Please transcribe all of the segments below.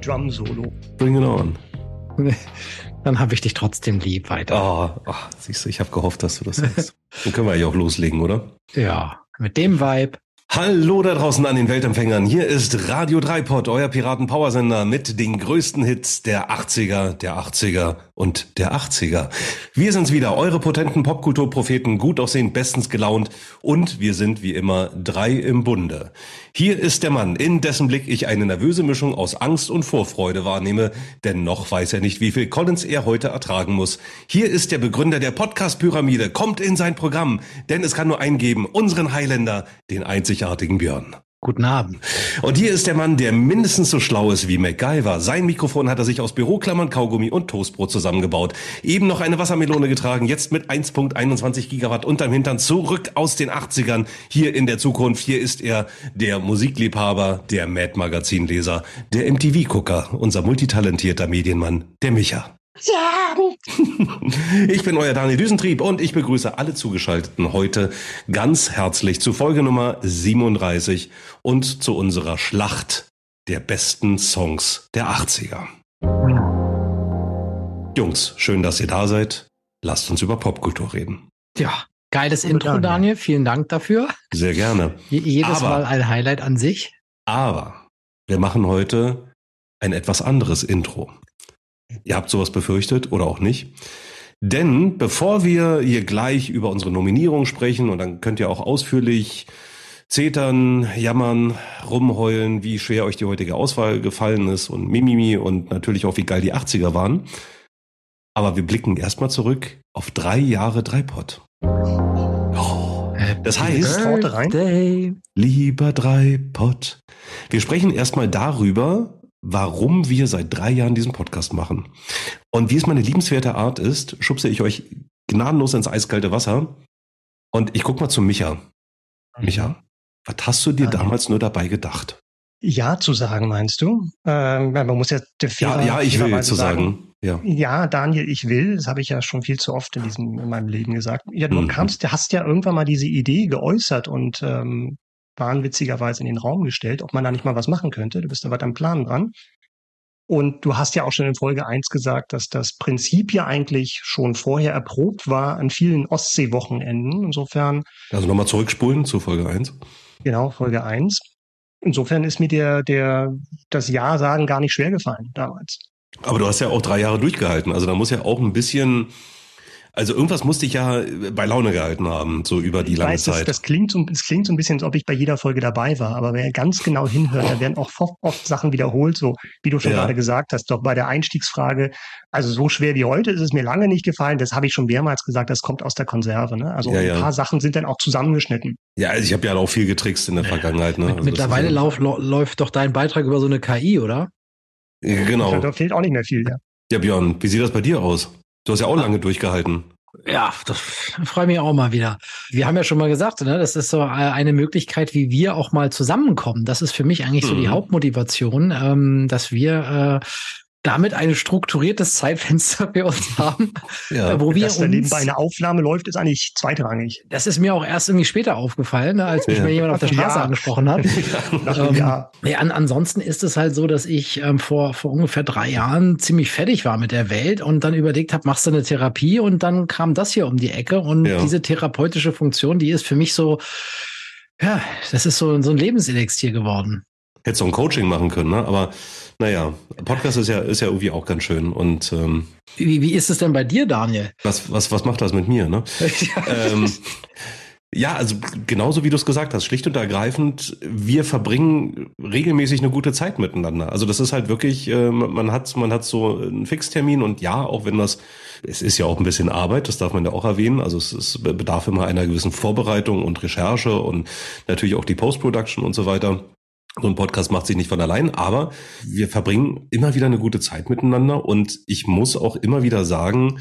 Drum Solo. bring it on. Dann habe ich dich trotzdem lieb weiter. Oh, oh, siehst du, ich habe gehofft, dass du das sagst. Dann können wir ja auch loslegen, oder? Ja, mit dem Vibe. Hallo da draußen an den Weltempfängern. Hier ist Radio Dreipod, euer Piraten-Powersender mit den größten Hits der 80er, der 80er und der 80er. Wir sind's wieder, eure potenten Popkulturpropheten, gut aussehend, bestens gelaunt und wir sind wie immer drei im Bunde. Hier ist der Mann, in dessen Blick ich eine nervöse Mischung aus Angst und Vorfreude wahrnehme, denn noch weiß er nicht, wie viel Collins er heute ertragen muss. Hier ist der Begründer der Podcast-Pyramide, kommt in sein Programm, denn es kann nur eingeben, unseren Highlander, den einzigartigen Björn. Guten Abend. Und hier ist der Mann, der mindestens so schlau ist wie MacGyver. Sein Mikrofon hat er sich aus Büroklammern, Kaugummi und Toastbrot zusammengebaut. Eben noch eine Wassermelone getragen, jetzt mit 1.21 Gigawatt unterm Hintern zurück aus den 80ern. Hier in der Zukunft, hier ist er der Musikliebhaber, der Mad-Magazin-Leser, der MTV-Gucker, unser multitalentierter Medienmann, der Micha. Ich bin euer Daniel Düsentrieb und ich begrüße alle Zugeschalteten heute ganz herzlich zu Folge Nummer 37 und zu unserer Schlacht der besten Songs der 80er. Jungs, schön, dass ihr da seid. Lasst uns über Popkultur reden. Ja, geiles Guten Intro, Abend. Daniel. Vielen Dank dafür. Sehr gerne. Je jedes Aber- Mal ein Highlight an sich. Aber wir machen heute ein etwas anderes Intro. Ihr habt sowas befürchtet oder auch nicht. Denn bevor wir hier gleich über unsere Nominierung sprechen, und dann könnt ihr auch ausführlich zetern, jammern, rumheulen, wie schwer euch die heutige Auswahl gefallen ist und Mimimi und natürlich auch, wie geil die 80er waren. Aber wir blicken erstmal zurück auf drei Jahre Dreipod. Oh, das heißt. Birthday. Lieber Dreipod. Wir sprechen erstmal darüber, warum wir seit drei Jahren diesen Podcast machen. Und wie es meine liebenswerte Art ist, schubse ich euch gnadenlos ins eiskalte Wasser. Und ich guck mal zu Micha. Micha, was hast du dir Ja. damals nur dabei gedacht? Ja zu sagen, meinst du? Ähm, man muss ja der Ja, ja, ich will zu sagen. Ja. Ja, Daniel, ich will. Das habe ich ja schon viel zu oft in diesem in meinem Leben gesagt. Ja, du Mhm. kamst, du hast ja irgendwann mal diese Idee geäußert und ähm, wahnwitzigerweise in den Raum gestellt, ob man da nicht mal was machen könnte. Du bist da weiter am Plan dran. Und du hast ja auch schon in Folge eins gesagt, dass das Prinzip ja eigentlich schon vorher erprobt war an vielen Ostseewochenenden. Insofern Also nochmal zurückspulen zu Folge 1. Genau, Folge eins. Insofern ist mir der, der, das Ja sagen gar nicht schwer gefallen damals. Aber du hast ja auch drei Jahre durchgehalten. Also da muss ja auch ein bisschen, also irgendwas musste ich ja bei Laune gehalten haben, so über die Ich lange weiß, das, Zeit. das klingt so, das klingt so ein bisschen, als ob ich bei jeder Folge dabei war, aber wer ganz genau hinhört, da werden auch oft, oft Sachen wiederholt, so wie du schon Ja. gerade gesagt hast, doch bei der Einstiegsfrage, also so schwer wie heute ist es mir lange nicht gefallen, das habe ich schon mehrmals gesagt, das kommt aus der Konserve, ne? Also Ja, ein ja. paar Sachen sind dann auch zusammengeschnitten. Ja, also ich habe ja auch viel getrickst in der Vergangenheit. Ne? Also das Mittlerweile lauf, lo- läuft doch dein Beitrag über so eine KI, oder? Genau. Da fehlt auch nicht mehr viel, ja. Ja, Björn, wie sieht das bei dir aus? Du hast ja auch lange durchgehalten. Ja, das freue mich auch mal wieder. Wir haben ja schon mal gesagt, ne, das ist so äh, eine Möglichkeit, wie wir auch mal zusammenkommen. Das ist für mich eigentlich so die Mhm. Hauptmotivation, ähm, dass wir äh, damit ein strukturiertes Zeitfenster für uns haben, Ja. wo wir Dass da uns nebenbei eine Aufnahme läuft, ist eigentlich zweitrangig. Das ist mir auch erst irgendwie später aufgefallen, ne, als mich Ja. mal jemand auf der Straße Ja. angesprochen hat. Ähm, Jahr. Nee, an, ansonsten ist es halt so, dass ich ähm, vor, vor ungefähr drei Jahren ziemlich fertig war mit der Welt und dann überlegt habe, machst du eine Therapie und dann kam das hier um die Ecke und Ja. diese therapeutische Funktion, die ist für mich so, ja, das ist so, so ein Lebenselixier geworden. Hättest du ein Coaching machen können, ne? Aber naja, Podcast ist ja, ist ja irgendwie auch ganz schön. Und ähm, Wie, wie ist es denn bei dir, Daniel? was, was, was macht das mit mir, ne? ähm, ja, also genauso wie du es gesagt hast, schlicht und ergreifend, wir verbringen regelmäßig eine gute Zeit miteinander. Also das ist halt wirklich, äh, man hat, man hat so einen Fixtermin und ja, auch wenn das, es ist ja auch ein bisschen Arbeit, das darf man ja auch erwähnen. Also es, es bedarf immer einer gewissen Vorbereitung und Recherche und natürlich auch die Post-Production und so weiter. So ein Podcast macht sich nicht von allein, aber wir verbringen immer wieder eine gute Zeit miteinander und ich muss auch immer wieder sagen,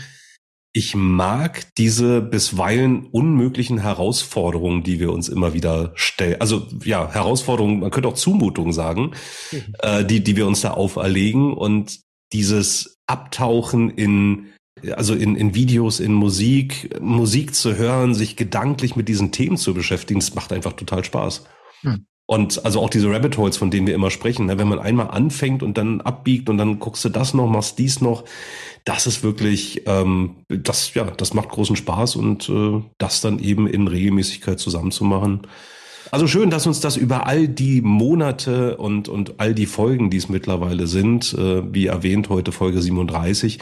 ich mag diese bisweilen unmöglichen Herausforderungen, die wir uns immer wieder stellen. Also ja, Herausforderungen, man könnte auch Zumutungen sagen, mhm. äh, die, die wir uns da auferlegen und dieses Abtauchen in also in, in Videos, in Musik, Musik zu hören, sich gedanklich mit diesen Themen zu beschäftigen, das macht einfach total Spaß. Hm. Und also auch diese Rabbit Holes, von denen wir immer sprechen, ne? wenn man einmal anfängt und dann abbiegt und dann guckst du das noch, machst dies noch, das ist wirklich, ähm, das ja, das macht großen Spaß und äh, das dann eben in Regelmäßigkeit zusammenzumachen. Also schön, dass uns das über all die Monate und, und all die Folgen, die es mittlerweile sind, äh, wie erwähnt, heute Folge 37,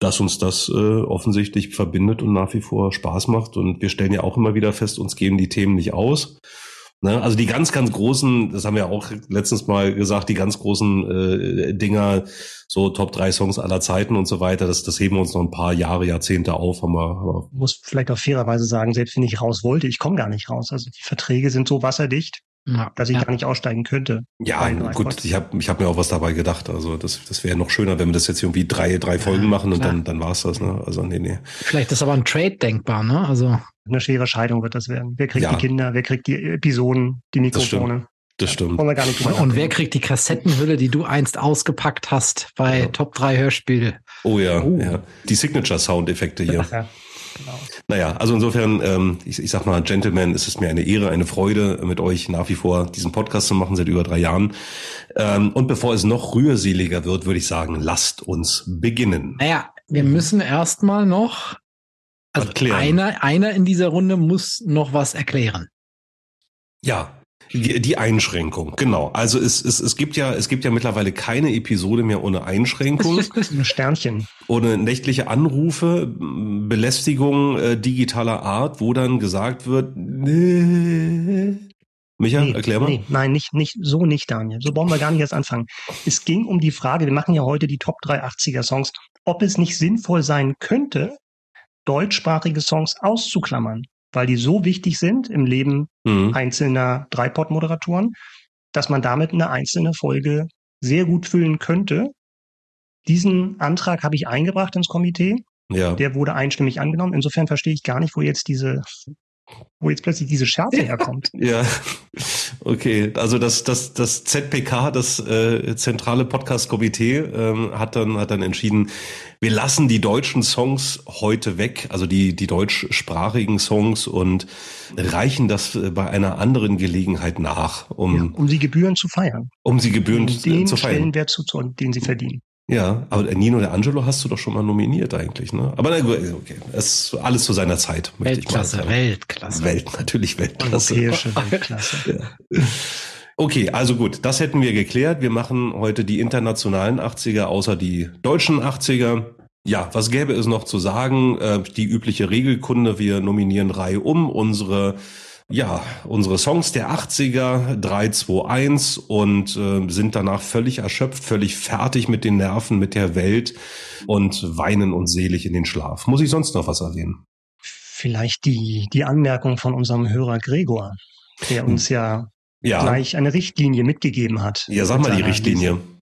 dass uns das äh, offensichtlich verbindet und nach wie vor Spaß macht. Und wir stellen ja auch immer wieder fest, uns gehen die Themen nicht aus. Ne? Also die ganz, ganz großen, das haben wir auch letztens mal gesagt, die ganz großen äh, Dinger, so Top 3 Songs aller Zeiten und so weiter, das, das heben wir uns noch ein paar Jahre, Jahrzehnte auf. Haben wir, aber muss vielleicht auch fairerweise sagen, selbst wenn ich raus wollte, ich komme gar nicht raus. Also die Verträge sind so wasserdicht, ja, dass ich ja. gar nicht aussteigen könnte. Ja, gut, ich habe ich hab mir auch was dabei gedacht. Also das, das wäre noch schöner, wenn wir das jetzt irgendwie drei, drei Folgen ja, machen und dann, dann war's das. Ne? Also nee, nee. Vielleicht ist aber ein Trade denkbar, ne? Also eine schwere Scheidung wird das werden. Wer kriegt ja. die Kinder, wer kriegt die Episoden, die Mikrofone? Das stimmt. Das stimmt. Und, und wer kriegt die Kassettenhülle, die du einst ausgepackt hast bei ja. Top 3 Hörspiele? Oh ja, uh. ja. Die Signature-Soundeffekte hier. Genau. Naja, also insofern, ähm, ich, ich sag mal, Gentlemen, es ist mir eine Ehre, eine Freude, mit euch nach wie vor diesen Podcast zu machen, seit über drei Jahren. Ähm, und bevor es noch rührseliger wird, würde ich sagen, lasst uns beginnen. Naja, wir müssen erstmal noch also erklären. einer, einer in dieser Runde muss noch was erklären. Ja, die, die Einschränkung, genau. Also es, es, es gibt ja es gibt ja mittlerweile keine Episode mehr ohne Einschränkung. Ein Sternchen. Ohne nächtliche Anrufe, Belästigung äh, digitaler Art, wo dann gesagt wird, nee. Micha, nee, erklär mal. Nee, nein, nicht, nicht, so nicht, Daniel. So wollen wir gar nicht erst anfangen. Es ging um die Frage, wir machen ja heute die Top 3 80er Songs, ob es nicht sinnvoll sein könnte, deutschsprachige Songs auszuklammern, weil die so wichtig sind im Leben mhm. einzelner Dreipod-Moderatoren, dass man damit eine einzelne Folge sehr gut füllen könnte. Diesen Antrag habe ich eingebracht ins Komitee. Ja. Der wurde einstimmig angenommen. Insofern verstehe ich gar nicht, wo jetzt diese wo jetzt plötzlich diese Schärfe herkommt. Ja, okay. Also das, das, das ZPK, das äh, zentrale Podcast-Komitee, ähm, hat dann hat dann entschieden, wir lassen die deutschen Songs heute weg, also die die deutschsprachigen Songs und reichen das äh, bei einer anderen Gelegenheit nach, um ja, um sie Gebühren zu feiern, um sie Gebühren um den zu feiern, Stellenwert zu, den sie verdienen. Ja, aber Nino der Angelo hast du doch schon mal nominiert eigentlich, ne? Aber na gut, okay, es ist alles zu seiner Zeit. Weltklasse, Weltklasse. Welt, natürlich Weltklasse. Europäische Weltklasse. ja. Okay, also gut, das hätten wir geklärt. Wir machen heute die internationalen 80er, außer die deutschen 80er. Ja, was gäbe es noch zu sagen? Äh, die übliche Regelkunde, wir nominieren Reihe um unsere ja, unsere Songs der 80er, 321 und äh, sind danach völlig erschöpft, völlig fertig mit den Nerven, mit der Welt und weinen uns selig in den Schlaf. Muss ich sonst noch was erwähnen? Vielleicht die, die Anmerkung von unserem Hörer Gregor, der uns ja, ja. gleich eine Richtlinie mitgegeben hat. Ja, sag mal die Richtlinie. Liste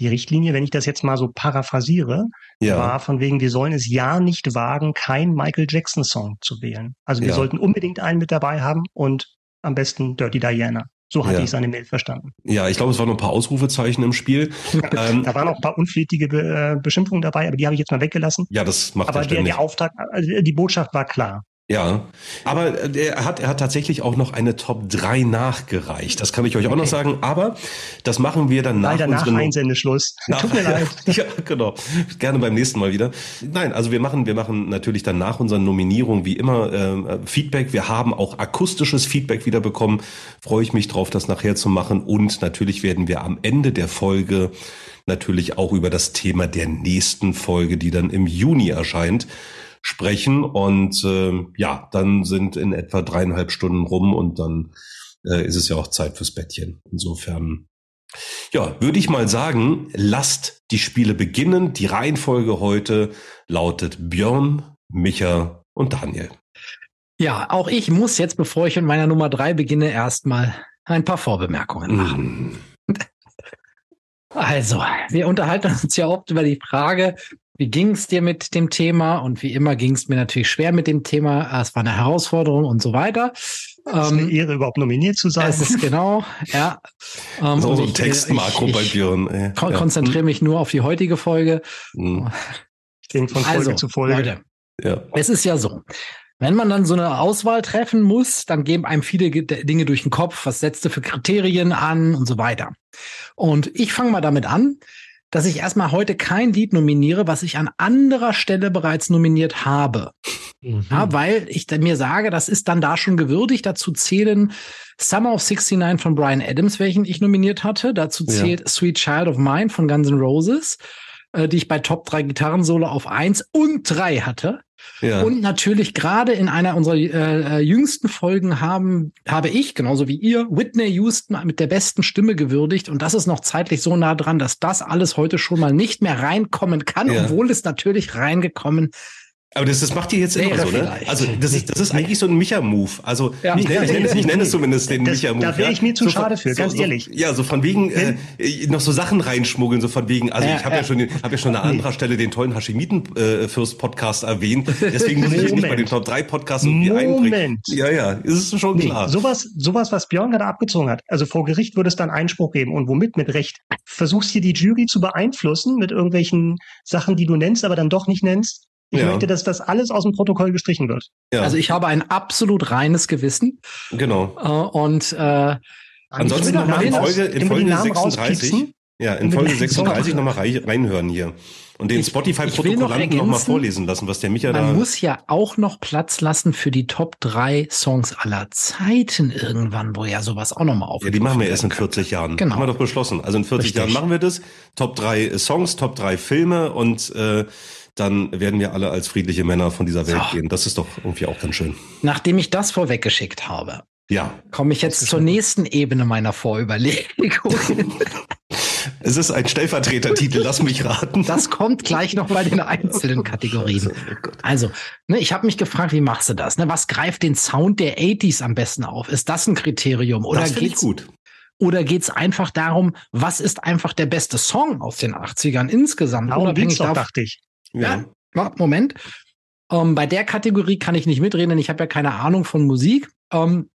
die Richtlinie, wenn ich das jetzt mal so paraphrasiere, ja. war von wegen, wir sollen es ja nicht wagen, kein Michael Jackson Song zu wählen. Also wir ja. sollten unbedingt einen mit dabei haben und am besten Dirty Diana. So hatte ja. ich seine Mail verstanden. Ja, ich glaube, es waren noch ein paar Ausrufezeichen im Spiel. ähm, da waren noch ein paar unflätige Be äh, Beschimpfungen dabei, aber die habe ich jetzt mal weggelassen. Ja, das macht Aber der, der Auftrag, also die Botschaft war klar. Ja, aber er hat, er hat tatsächlich auch noch eine Top 3 nachgereicht. Das kann ich euch auch noch sagen. Aber das machen wir dann nach Leider nach Einsendeschluss. Nach, Tut mir leid. Ja, genau. Gerne beim nächsten Mal wieder. Nein, also wir machen, wir machen natürlich dann nach unseren Nominierungen wie immer äh, Feedback. Wir haben auch akustisches Feedback wieder bekommen. Freue ich mich drauf, das nachher zu machen. Und natürlich werden wir am Ende der Folge natürlich auch über das Thema der nächsten Folge, die dann im Juni erscheint, sprechen. Und äh, ja, dann sind in etwa dreieinhalb Stunden rum und dann äh, ist es ja auch Zeit fürs Bettchen. Insofern, ja, würde ich mal sagen, lasst die Spiele beginnen. Die Reihenfolge heute lautet Björn, Micha und Daniel. Ja, auch ich muss jetzt, bevor ich mit meiner Nummer drei beginne, erstmal ein paar Vorbemerkungen machen. Mm. Also, wir unterhalten uns ja oft über die Frage, wie ging es dir mit dem Thema? Und wie immer ging es mir natürlich schwer mit dem Thema. Es war eine Herausforderung und so weiter. Es ist eine ähm, Ehre, überhaupt nominiert zu sein. Es ist genau, ja. Ähm, so ein Textmakro bei Björn. Ey. Kon ja. Konzentriere mich nur auf die heutige Folge. Mhm. Ich denke von Folge also, zu Folge. Leute, ja. es ist ja so. Wenn man dann so eine Auswahl treffen muss, dann geben einem viele Dinge durch den Kopf. Was setzt du für Kriterien an und so weiter. Und ich fange mal damit an, dass ich erstmal heute kein Lied nominiere, was ich an anderer Stelle bereits nominiert habe. Mhm. Ja, weil ich mir sage, das ist dann da schon gewürdigt. Dazu zählen Summer of 69 von Brian Adams, welchen ich nominiert hatte. Dazu zählt ja. Sweet Child of Mine von Guns N' Roses, äh, die ich bei Top 3 Gitarrensolo auf 1 und 3 hatte. Ja. Und natürlich gerade in einer unserer äh, äh, jüngsten Folgen haben, habe ich, genauso wie ihr, Whitney Houston mit der besten Stimme gewürdigt. Und das ist noch zeitlich so nah dran, dass das alles heute schon mal nicht mehr reinkommen kann, ja. obwohl es natürlich reingekommen aber das, das macht ihr jetzt immer so, ne? Also das ist, das ist eigentlich so ein Micha-Move. Also ja. ich, nenne, ich, nenne, ich nenne es zumindest den Micha-Move. Da wäre ich mir zu so schade für, ganz so, ehrlich. Ja, so von wegen äh, noch so Sachen reinschmuggeln, so von wegen. Also ich habe ja schon, habe ja schon an anderer Stelle den tollen Hashimiten-Fürst-Podcast äh, erwähnt. Deswegen muss ich mich nicht bei den Top 3 Podcasts irgendwie Moment. einbringen. Ja, ja, ist schon nee, klar. Sowas, sowas, was Björn gerade abgezogen hat. Also vor Gericht würde es dann Einspruch geben und womit mit Recht. Versuchst hier die Jury zu beeinflussen mit irgendwelchen Sachen, die du nennst, aber dann doch nicht nennst ich ja. möchte, dass das alles aus dem Protokoll gestrichen wird. Ja. Also ich habe ein absolut reines Gewissen. Genau. Äh, und äh, ansonsten nochmal in Folge, in Folge 36. Ja, in Folge 36 nochmal reinhören hier. Und den Spotify-Protokollanten noch, noch mal vorlesen lassen, was der Micha man da. Man muss ja auch noch Platz lassen für die Top 3 Songs aller Zeiten irgendwann, wo ja sowas auch nochmal auf. Ja, die machen wir erst in 40 Jahren. Genau. Haben wir doch beschlossen. Also in 40 Richtig. Jahren machen wir das. Top 3 Songs, Top 3 Filme und äh, dann werden wir alle als friedliche Männer von dieser Welt so. gehen. Das ist doch irgendwie auch ganz schön. Nachdem ich das vorweggeschickt habe, ja. komme ich jetzt zur nächsten Ebene meiner Vorüberlegung. es ist ein Stellvertretertitel, lass mich raten. Das kommt gleich noch bei den einzelnen Kategorien. Also, ne, ich habe mich gefragt, wie machst du das? Ne? Was greift den Sound der 80s am besten auf? Ist das ein Kriterium? Oder das geht's gut? Oder geht es einfach darum, was ist einfach der beste Song aus den 80ern insgesamt? Darum unabhängig davon, dachte ich. Ja. ja. Moment. Ähm, bei der Kategorie kann ich nicht mitreden, denn ich habe ja keine Ahnung von Musik. Ähm,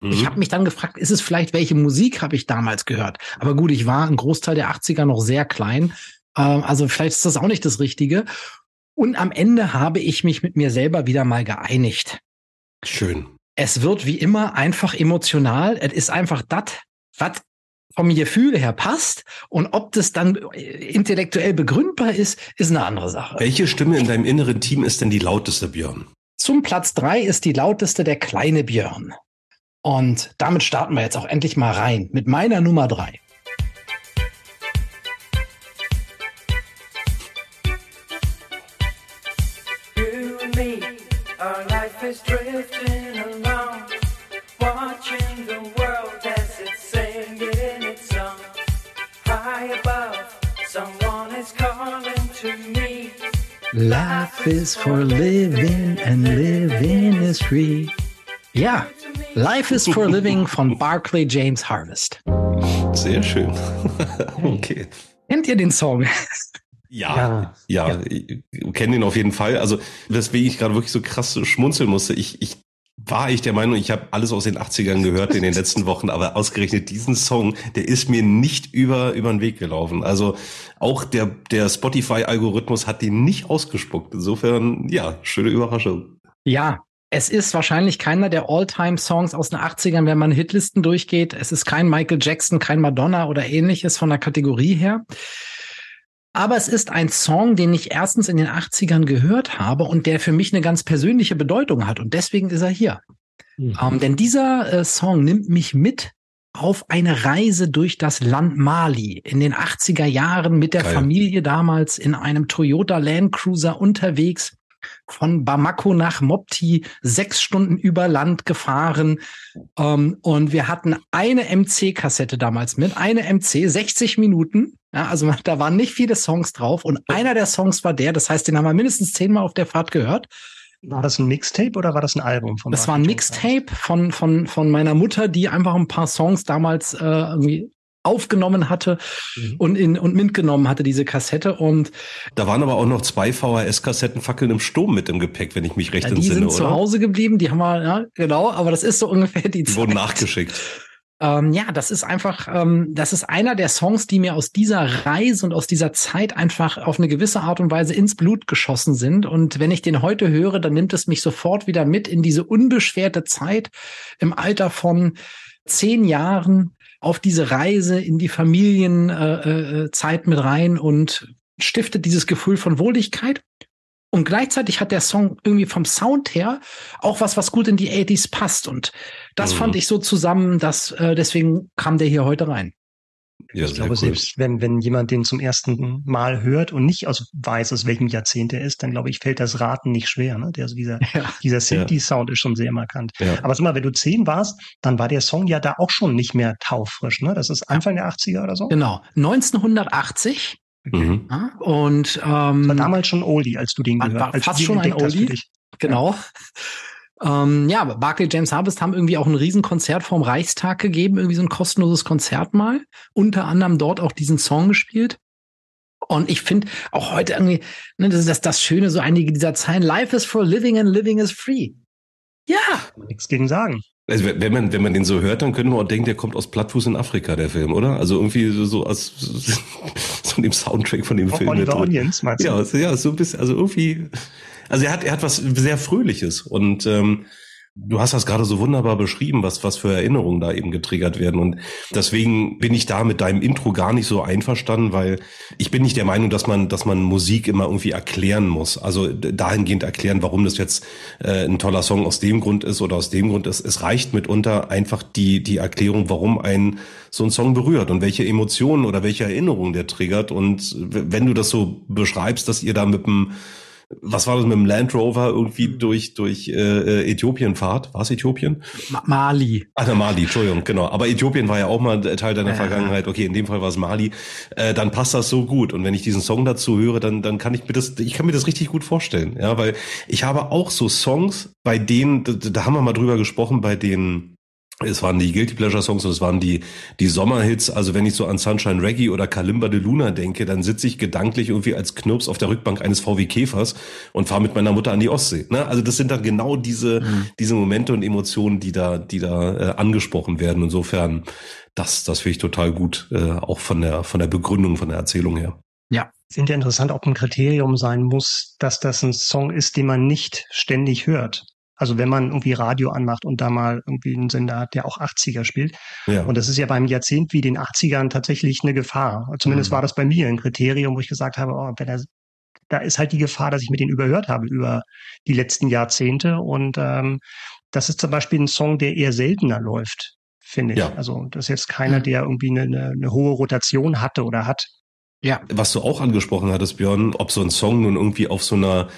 mhm. Ich habe mich dann gefragt, ist es vielleicht, welche Musik habe ich damals gehört? Aber gut, ich war einen Großteil der 80er noch sehr klein. Ähm, also vielleicht ist das auch nicht das Richtige. Und am Ende habe ich mich mit mir selber wieder mal geeinigt. Schön. Es wird wie immer einfach emotional. Es ist einfach das, was vom Gefühl her passt und ob das dann intellektuell begründbar ist, ist eine andere Sache. Welche Stimme in deinem inneren Team ist denn die lauteste, Björn? Zum Platz drei ist die lauteste der kleine Björn. Und damit starten wir jetzt auch endlich mal rein mit meiner Nummer drei. You and me, our life is drifting Life is for living and living is free. Ja, Life is for Living von Barclay James Harvest. Sehr schön. okay. Kennt ihr den Song? Ja, ja, ja, ich kenne den auf jeden Fall. Also, weswegen ich gerade wirklich so krass schmunzeln musste. Ich, ich war ich der Meinung, ich habe alles aus den 80ern gehört in den letzten Wochen, aber ausgerechnet diesen Song, der ist mir nicht über, über den Weg gelaufen. Also auch der, der Spotify-Algorithmus hat den nicht ausgespuckt. Insofern, ja, schöne Überraschung. Ja, es ist wahrscheinlich keiner der All-Time-Songs aus den 80ern, wenn man Hitlisten durchgeht. Es ist kein Michael Jackson, kein Madonna oder ähnliches von der Kategorie her. Aber es ist ein Song, den ich erstens in den 80ern gehört habe und der für mich eine ganz persönliche Bedeutung hat. Und deswegen ist er hier. Mhm. Ähm, denn dieser äh, Song nimmt mich mit auf eine Reise durch das Land Mali in den 80er Jahren mit der Geil. Familie damals in einem Toyota Land Cruiser unterwegs von Bamako nach Mopti sechs Stunden über Land gefahren. Ähm, und wir hatten eine MC-Kassette damals mit, eine MC, 60 Minuten. Ja, also da waren nicht viele Songs drauf und einer der Songs war der, das heißt, den haben wir mindestens zehnmal auf der Fahrt gehört. War das ein Mixtape oder war das ein Album von Das war ein Mixtape von, von, von meiner Mutter, die einfach ein paar Songs damals äh, irgendwie aufgenommen hatte mhm. und in und mitgenommen hatte diese Kassette und da waren aber auch noch zwei VHS-Kassetten Fackeln im Sturm mit im Gepäck, wenn ich mich recht ja, entsinne, Die sind zu Hause geblieben, die haben wir ja genau, aber das ist so ungefähr die, die Zeit. wurden nachgeschickt. Ähm, ja, das ist einfach, ähm, das ist einer der Songs, die mir aus dieser Reise und aus dieser Zeit einfach auf eine gewisse Art und Weise ins Blut geschossen sind. Und wenn ich den heute höre, dann nimmt es mich sofort wieder mit in diese unbeschwerte Zeit im Alter von zehn Jahren auf diese Reise in die Familienzeit äh, äh, mit rein und stiftet dieses Gefühl von Wohligkeit. Und gleichzeitig hat der Song irgendwie vom Sound her auch was, was gut in die 80s passt. Und das mhm. fand ich so zusammen, dass äh, deswegen kam der hier heute rein. Ja, ich glaube, cool. selbst wenn, wenn jemand den zum ersten Mal hört und nicht aus, weiß, aus welchem Jahrzehnt er ist, dann glaube ich, fällt das Raten nicht schwer. Ne? Der, also dieser ja. dieser Synthi-Sound ist schon sehr markant. Ja. Aber sag mal, wenn du zehn warst, dann war der Song ja da auch schon nicht mehr taufrisch. Ne? Das ist Anfang der 80er oder so? Genau. 1980 Mhm. und ähm, das war damals schon Oldie, als du den gehört hast. Fast schon ein Oldie. Genau. Ähm, ja, Barclay James Harvest haben irgendwie auch ein Riesenkonzert vorm Reichstag gegeben, irgendwie so ein kostenloses Konzert mal. Unter anderem dort auch diesen Song gespielt. Und ich finde auch heute irgendwie, ne, das ist das, das Schöne, so einige dieser Zeilen, Life is for living and living is free. Ja. Nichts gegen sagen. Also wenn man, wenn man den so hört, dann könnte man auch denken, der kommt aus Plattfuß in Afrika, der Film, oder? Also irgendwie so, so aus so dem Soundtrack von dem auch Film. Oliver Onions, meinst du? Ja, ja, so ein bisschen, also irgendwie, also er hat, er hat was sehr Fröhliches und ähm, Du hast das gerade so wunderbar beschrieben, was, was für Erinnerungen da eben getriggert werden. Und deswegen bin ich da mit deinem Intro gar nicht so einverstanden, weil ich bin nicht der Meinung, dass man, dass man Musik immer irgendwie erklären muss. Also dahingehend erklären, warum das jetzt äh, ein toller Song aus dem Grund ist oder aus dem Grund ist. Es reicht mitunter einfach die, die Erklärung, warum ein so ein Song berührt und welche Emotionen oder welche Erinnerungen der triggert. Und wenn du das so beschreibst, dass ihr da mit dem was war das mit dem Land Rover irgendwie durch durch äh, äh Äthiopien fahrt? War es Äthiopien? Mali. Ach, der Mali, Entschuldigung, genau. Aber Äthiopien war ja auch mal Teil deiner ja. Vergangenheit. Okay, in dem Fall war es Mali. Äh, dann passt das so gut. Und wenn ich diesen Song dazu höre, dann dann kann ich mir das, ich kann mir das richtig gut vorstellen. Ja, weil ich habe auch so Songs, bei denen, da, da haben wir mal drüber gesprochen, bei denen es waren die Guilty Pleasure Songs und es waren die, die Sommerhits. Also wenn ich so an Sunshine Reggae oder Kalimba de Luna denke, dann sitze ich gedanklich irgendwie als Knirps auf der Rückbank eines VW Käfers und fahre mit meiner Mutter an die Ostsee. Ne? Also das sind dann genau diese, mhm. diese Momente und Emotionen, die da, die da äh, angesprochen werden. Insofern, das, das finde ich total gut, äh, auch von der, von der Begründung, von der Erzählung her. Ja. Sind ja interessant, ob ein Kriterium sein muss, dass das ein Song ist, den man nicht ständig hört. Also wenn man irgendwie Radio anmacht und da mal irgendwie einen Sender hat, der auch 80er spielt. Ja. Und das ist ja beim Jahrzehnt wie den 80ern tatsächlich eine Gefahr. Zumindest mhm. war das bei mir ein Kriterium, wo ich gesagt habe, oh, wenn er, da ist halt die Gefahr, dass ich mit denen überhört habe über die letzten Jahrzehnte. Und ähm, das ist zum Beispiel ein Song, der eher seltener läuft, finde ich. Ja. Also das ist jetzt keiner, der irgendwie eine, eine, eine hohe Rotation hatte oder hat. Ja. Was du auch angesprochen hattest, Björn, ob so ein Song nun irgendwie auf so einer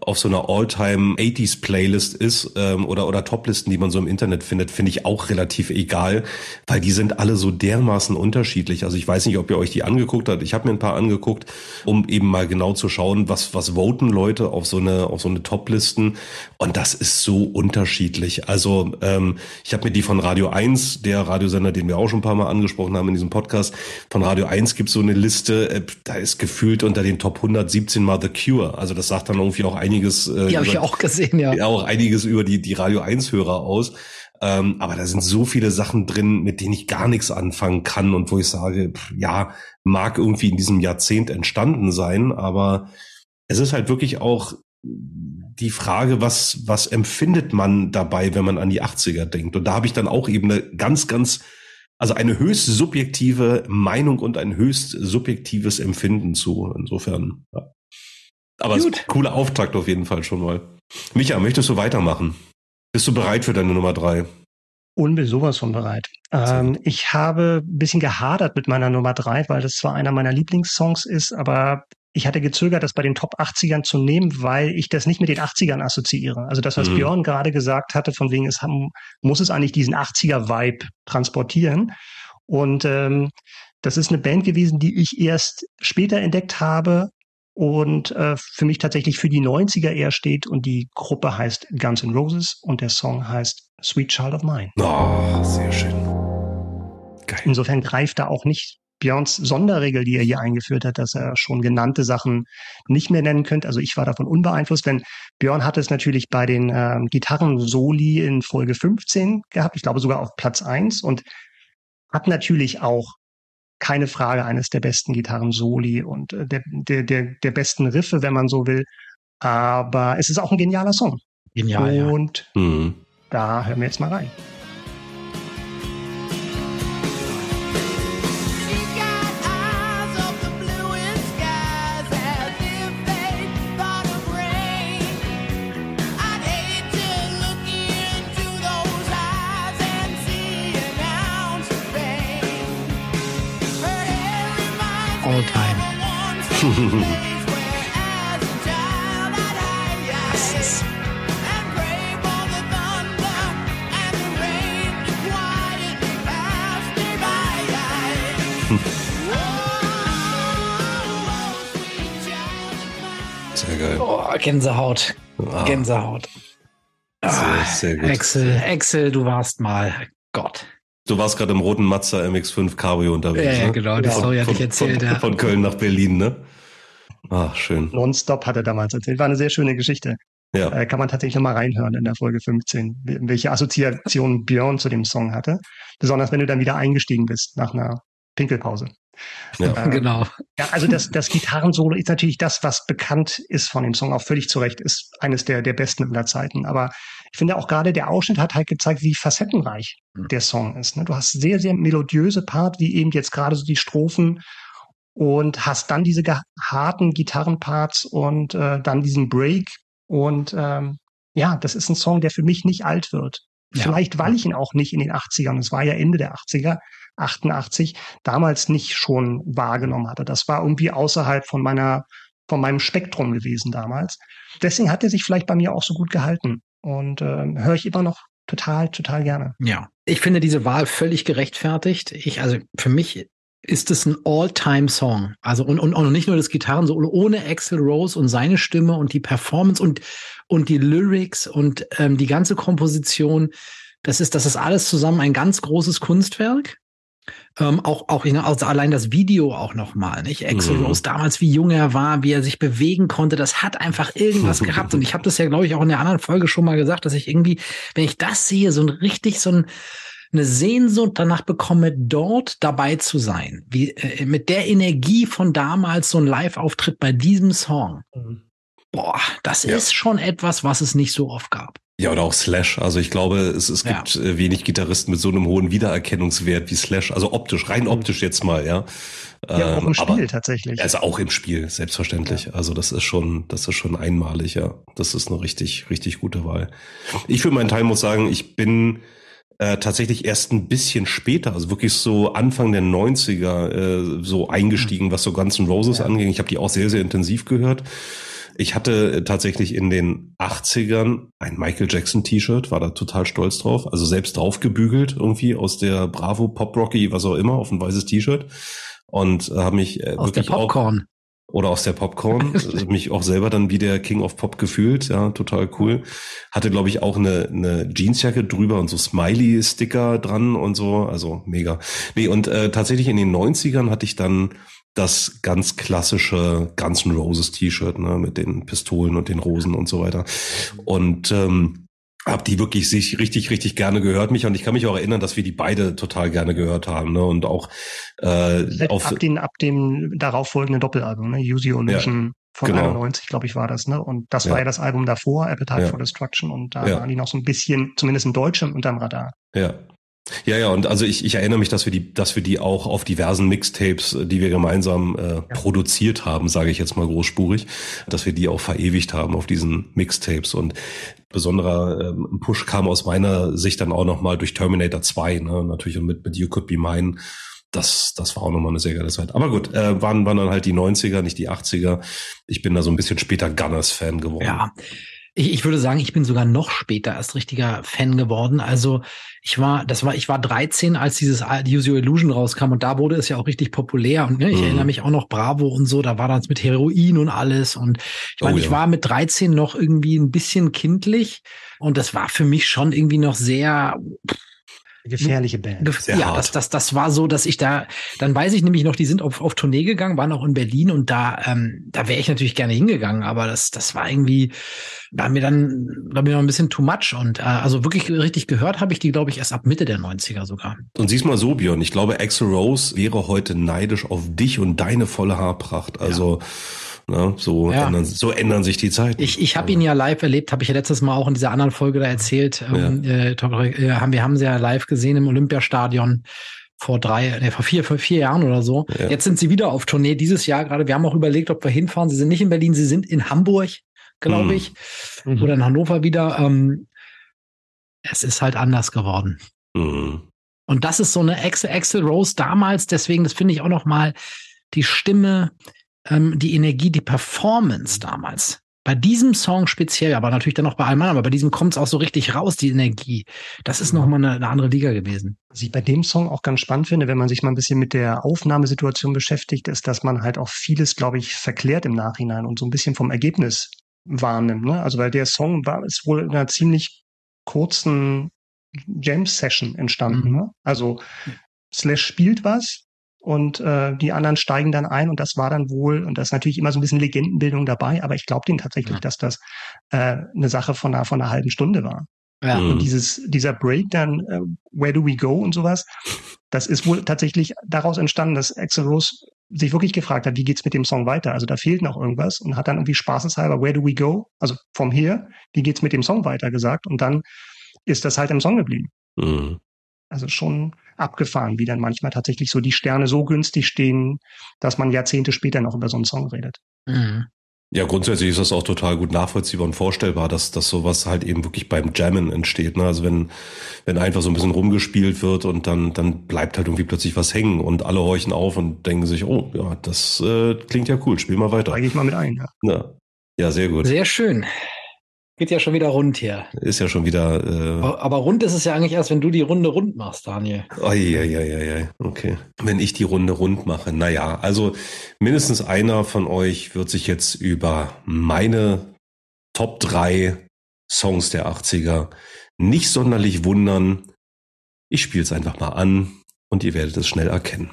auf so einer All-Time 80s Playlist ist ähm, oder oder Toplisten, die man so im Internet findet, finde ich auch relativ egal, weil die sind alle so dermaßen unterschiedlich. Also ich weiß nicht, ob ihr euch die angeguckt habt. Ich habe mir ein paar angeguckt, um eben mal genau zu schauen, was was voten Leute auf so eine auf so eine Toplisten und das ist so unterschiedlich. Also ähm, ich habe mir die von Radio 1, der Radiosender, den wir auch schon ein paar Mal angesprochen haben in diesem Podcast, von Radio 1 gibt so eine Liste, äh, da ist gefühlt unter den Top 117 mal The Cure. Also das sagt dann irgendwie auch einiges. Äh, die habe ich auch gesehen, ja. Auch einiges über die, die Radio 1-Hörer aus. Ähm, aber da sind so viele Sachen drin, mit denen ich gar nichts anfangen kann und wo ich sage, pff, ja, mag irgendwie in diesem Jahrzehnt entstanden sein, aber es ist halt wirklich auch die Frage, was, was empfindet man dabei, wenn man an die 80er denkt? Und da habe ich dann auch eben eine ganz, ganz, also eine höchst subjektive Meinung und ein höchst subjektives Empfinden zu. Insofern, ja. Aber es ist ein cooler Auftakt auf jeden Fall schon mal. Micha, möchtest du weitermachen? Bist du bereit für deine Nummer drei? Unbe sowas von bereit. Ähm, ich habe ein bisschen gehadert mit meiner Nummer drei, weil das zwar einer meiner Lieblingssongs ist, aber ich hatte gezögert, das bei den Top 80ern zu nehmen, weil ich das nicht mit den 80ern assoziiere. Also das, was mhm. Björn gerade gesagt hatte, von wegen, es haben, muss es eigentlich diesen 80er-Vibe transportieren. Und ähm, das ist eine Band gewesen, die ich erst später entdeckt habe, und äh, für mich tatsächlich für die 90er eher steht und die Gruppe heißt Guns N' Roses und der Song heißt Sweet Child of Mine. Oh, sehr schön. Geil. Insofern greift da auch nicht Björns Sonderregel, die er hier eingeführt hat, dass er schon genannte Sachen nicht mehr nennen könnte. Also ich war davon unbeeinflusst, denn Björn hat es natürlich bei den ähm, Gitarren-Soli in Folge 15 gehabt, ich glaube sogar auf Platz 1 und hat natürlich auch keine Frage eines der besten Gitarren-Soli und äh, der, der, der, der besten Riffe, wenn man so will. Aber es ist auch ein genialer Song. Genial. Und ja. mhm. da hören wir jetzt mal rein. Gänsehaut. Ah. Gänsehaut. Sehr, ah, sehr gut. Excel, Excel, du warst mal Gott. Du warst gerade im roten Mazda MX5 Cabrio unterwegs. Ja, ne? genau, die Story hatte ich erzählt. Von, ja. von Köln nach Berlin, ne? Ach, schön. Nonstop hat er damals erzählt. War eine sehr schöne Geschichte. Ja. Äh, kann man tatsächlich nochmal reinhören in der Folge 15, welche Assoziation Björn zu dem Song hatte. Besonders wenn du dann wieder eingestiegen bist nach einer Pinkelpause. Ja. Äh, genau. Ja, also das, das Gitarrensolo ist natürlich das, was bekannt ist von dem Song, auch völlig zu Recht, ist eines der, der besten aller Zeiten. Aber ich finde auch gerade der Ausschnitt hat halt gezeigt, wie facettenreich mhm. der Song ist. Ne? Du hast sehr, sehr melodiöse Part, wie eben jetzt gerade so die Strophen und hast dann diese harten Gitarrenparts und äh, dann diesen Break. Und ähm, ja, das ist ein Song, der für mich nicht alt wird. Ja. Vielleicht, weil ich ihn auch nicht in den 80ern, es war ja Ende der 80er, 88, damals nicht schon wahrgenommen hatte. Das war irgendwie außerhalb von meiner, von meinem Spektrum gewesen damals. Deswegen hat er sich vielleicht bei mir auch so gut gehalten. Und äh, höre ich immer noch total, total gerne. Ja, ich finde diese Wahl völlig gerechtfertigt. Ich, also für mich ist es ein All-Time-Song. Also und, und, und nicht nur das Gitarren, so ohne Axel Rose und seine Stimme und die Performance und, und die Lyrics und ähm, die ganze Komposition. Das ist, das ist alles zusammen ein ganz großes Kunstwerk. Ähm, auch, auch also allein das Video auch nochmal, nicht? Axel mhm. Rose damals, wie jung er war, wie er sich bewegen konnte, das hat einfach irgendwas gehabt. Und ich habe das ja, glaube ich, auch in der anderen Folge schon mal gesagt, dass ich irgendwie, wenn ich das sehe, so ein richtig so ein eine Sehnsucht danach bekomme, dort dabei zu sein. Wie, äh, mit der Energie von damals so ein Live-Auftritt bei diesem Song. Mhm. Boah, das ja. ist schon etwas, was es nicht so oft gab. Ja, oder auch Slash. Also ich glaube, es, es gibt ja. Äh, wenig Gitarristen mit so einem hohen Wiedererkennungswert wie Slash. Also optisch, rein mhm. optisch jetzt mal, ja. Ja, auch im ähm, Spiel aber, tatsächlich. Also auch im Spiel, selbstverständlich. Ja. Also das ist schon, das ist schon einmalig, ja. Das ist eine richtig, richtig gute Wahl. Ich für meinen Teil muss sagen, ich bin äh, tatsächlich erst ein bisschen später, also wirklich so Anfang der 90er, äh, so eingestiegen, was so Guns N' Roses ja. anging. Ich habe die auch sehr, sehr intensiv gehört. Ich hatte äh, tatsächlich in den 80ern ein Michael Jackson T-Shirt, war da total stolz drauf. Also selbst draufgebügelt irgendwie aus der Bravo Pop Rocky, was auch immer, auf ein weißes T-Shirt. Und äh, habe mich äh, aus wirklich der Popcorn. Auch, oder aus der Popcorn, mich auch selber dann wie der King of Pop gefühlt, ja, total cool. Hatte, glaube ich, auch eine, eine Jeansjacke drüber und so Smiley-Sticker dran und so, also mega. Nee, und äh, tatsächlich in den 90ern hatte ich dann das ganz klassische Guns N' Roses T-Shirt ne, mit den Pistolen und den Rosen und so weiter. Und ähm, habe die wirklich sich richtig, richtig gerne gehört mich und ich kann mich auch erinnern, dass wir die beide total gerne gehört haben ne? und auch äh, auf ab, den, ab dem darauffolgenden Doppelalbum, ne? Use Your Illusion ja, von genau. 91, glaube ich, war das, ne? Und das ja. war ja das Album davor, Appetite ja. for Destruction und da waren die noch so ein bisschen, zumindest in Deutschland, unterm Radar. Ja, ja, ja, und also ich, ich erinnere mich, dass wir die, dass wir die auch auf diversen Mixtapes, die wir gemeinsam äh, ja. produziert haben, sage ich jetzt mal großspurig, dass wir die auch verewigt haben auf diesen Mixtapes. Und besonderer ähm, Push kam aus meiner Sicht dann auch nochmal durch Terminator 2, ne? natürlich und mit, mit You Could Be Mine. Das, das war auch nochmal eine sehr geile Zeit. Aber gut, äh, waren, waren dann halt die 90er, nicht die 80er. Ich bin da so ein bisschen später Gunners-Fan geworden. Ja. Ich, ich würde sagen, ich bin sogar noch später erst richtiger Fan geworden. Also ich war, das war, ich war 13, als dieses Use Your Illusion rauskam und da wurde es ja auch richtig populär. Und ne, ich mhm. erinnere mich auch noch Bravo und so, da war das mit Heroin und alles. Und ich meine, oh, ja. ich war mit 13 noch irgendwie ein bisschen kindlich und das war für mich schon irgendwie noch sehr. Pff, gefährliche Band. Sehr ja, das, das, das war so, dass ich da, dann weiß ich nämlich noch, die sind auf, auf Tournee gegangen, waren auch in Berlin und da, ähm, da wäre ich natürlich gerne hingegangen, aber das, das war irgendwie, war mir dann, glaube ich, noch ein bisschen too much und äh, also wirklich richtig gehört habe ich die, glaube ich, erst ab Mitte der 90er sogar. Und siehst mal so, Björn, ich glaube, Axel Rose wäre heute neidisch auf dich und deine volle Haarpracht. Also ja. Ne? So, ja. ändern, so ändern sich die Zeiten. Ich, ich habe ihn ja live erlebt, habe ich ja letztes Mal auch in dieser anderen Folge da erzählt. Ähm, ja. äh, äh, haben, wir haben sie ja live gesehen im Olympiastadion vor drei, nee, vor vier, vor vier Jahren oder so. Ja. Jetzt sind sie wieder auf Tournee dieses Jahr gerade. Wir haben auch überlegt, ob wir hinfahren. Sie sind nicht in Berlin, sie sind in Hamburg, glaube hm. ich, mhm. oder in Hannover wieder. Ähm, es ist halt anders geworden. Mhm. Und das ist so eine Excel, Excel Rose damals. Deswegen, das finde ich auch noch mal die Stimme, ähm, die Energie, die Performance damals. Bei diesem Song speziell, aber natürlich dann auch bei allem anderen, aber bei diesem kommt es auch so richtig raus, die Energie. Das ist nochmal eine, eine andere Liga gewesen. Was ich bei dem Song auch ganz spannend finde, wenn man sich mal ein bisschen mit der Aufnahmesituation beschäftigt, ist, dass man halt auch vieles, glaube ich, verklärt im Nachhinein und so ein bisschen vom Ergebnis wahrnimmt. Ne? Also weil der Song war, ist wohl in einer ziemlich kurzen Jam-Session entstanden. Mhm. Ne? Also Slash spielt was, und äh, die anderen steigen dann ein und das war dann wohl, und das ist natürlich immer so ein bisschen Legendenbildung dabei, aber ich glaube denen tatsächlich, ja. dass das äh, eine Sache von einer, von einer halben Stunde war. Ja. Und mhm. dieses, dieser Break dann, äh, Where do we go und sowas, das ist wohl tatsächlich daraus entstanden, dass Axel Rose sich wirklich gefragt hat, wie geht's mit dem Song weiter? Also da fehlt noch irgendwas und hat dann irgendwie spaßeshalber Where do we go? Also vom hier, wie geht's mit dem Song weiter gesagt? Und dann ist das halt im Song geblieben. Mhm. Also schon abgefahren, wie dann manchmal tatsächlich so die Sterne so günstig stehen, dass man Jahrzehnte später noch über so einen Song redet. Mhm. Ja, grundsätzlich ist das auch total gut nachvollziehbar und vorstellbar, dass, dass sowas halt eben wirklich beim Jammen entsteht. Ne? Also wenn, wenn einfach so ein bisschen rumgespielt wird und dann, dann bleibt halt irgendwie plötzlich was hängen und alle horchen auf und denken sich, oh, ja, das äh, klingt ja cool, spiel mal weiter. Steige ich mal mit ein, ja. ja. Ja, sehr gut. Sehr schön. Geht ja schon wieder rund hier. Ist ja schon wieder. Äh aber rund ist es ja eigentlich erst, wenn du die Runde rund machst, Daniel. Eieieiei, okay. Wenn ich die Runde rund mache, naja, also mindestens einer von euch wird sich jetzt über meine Top 3 Songs der 80er nicht sonderlich wundern. Ich spiele es einfach mal an und ihr werdet es schnell erkennen.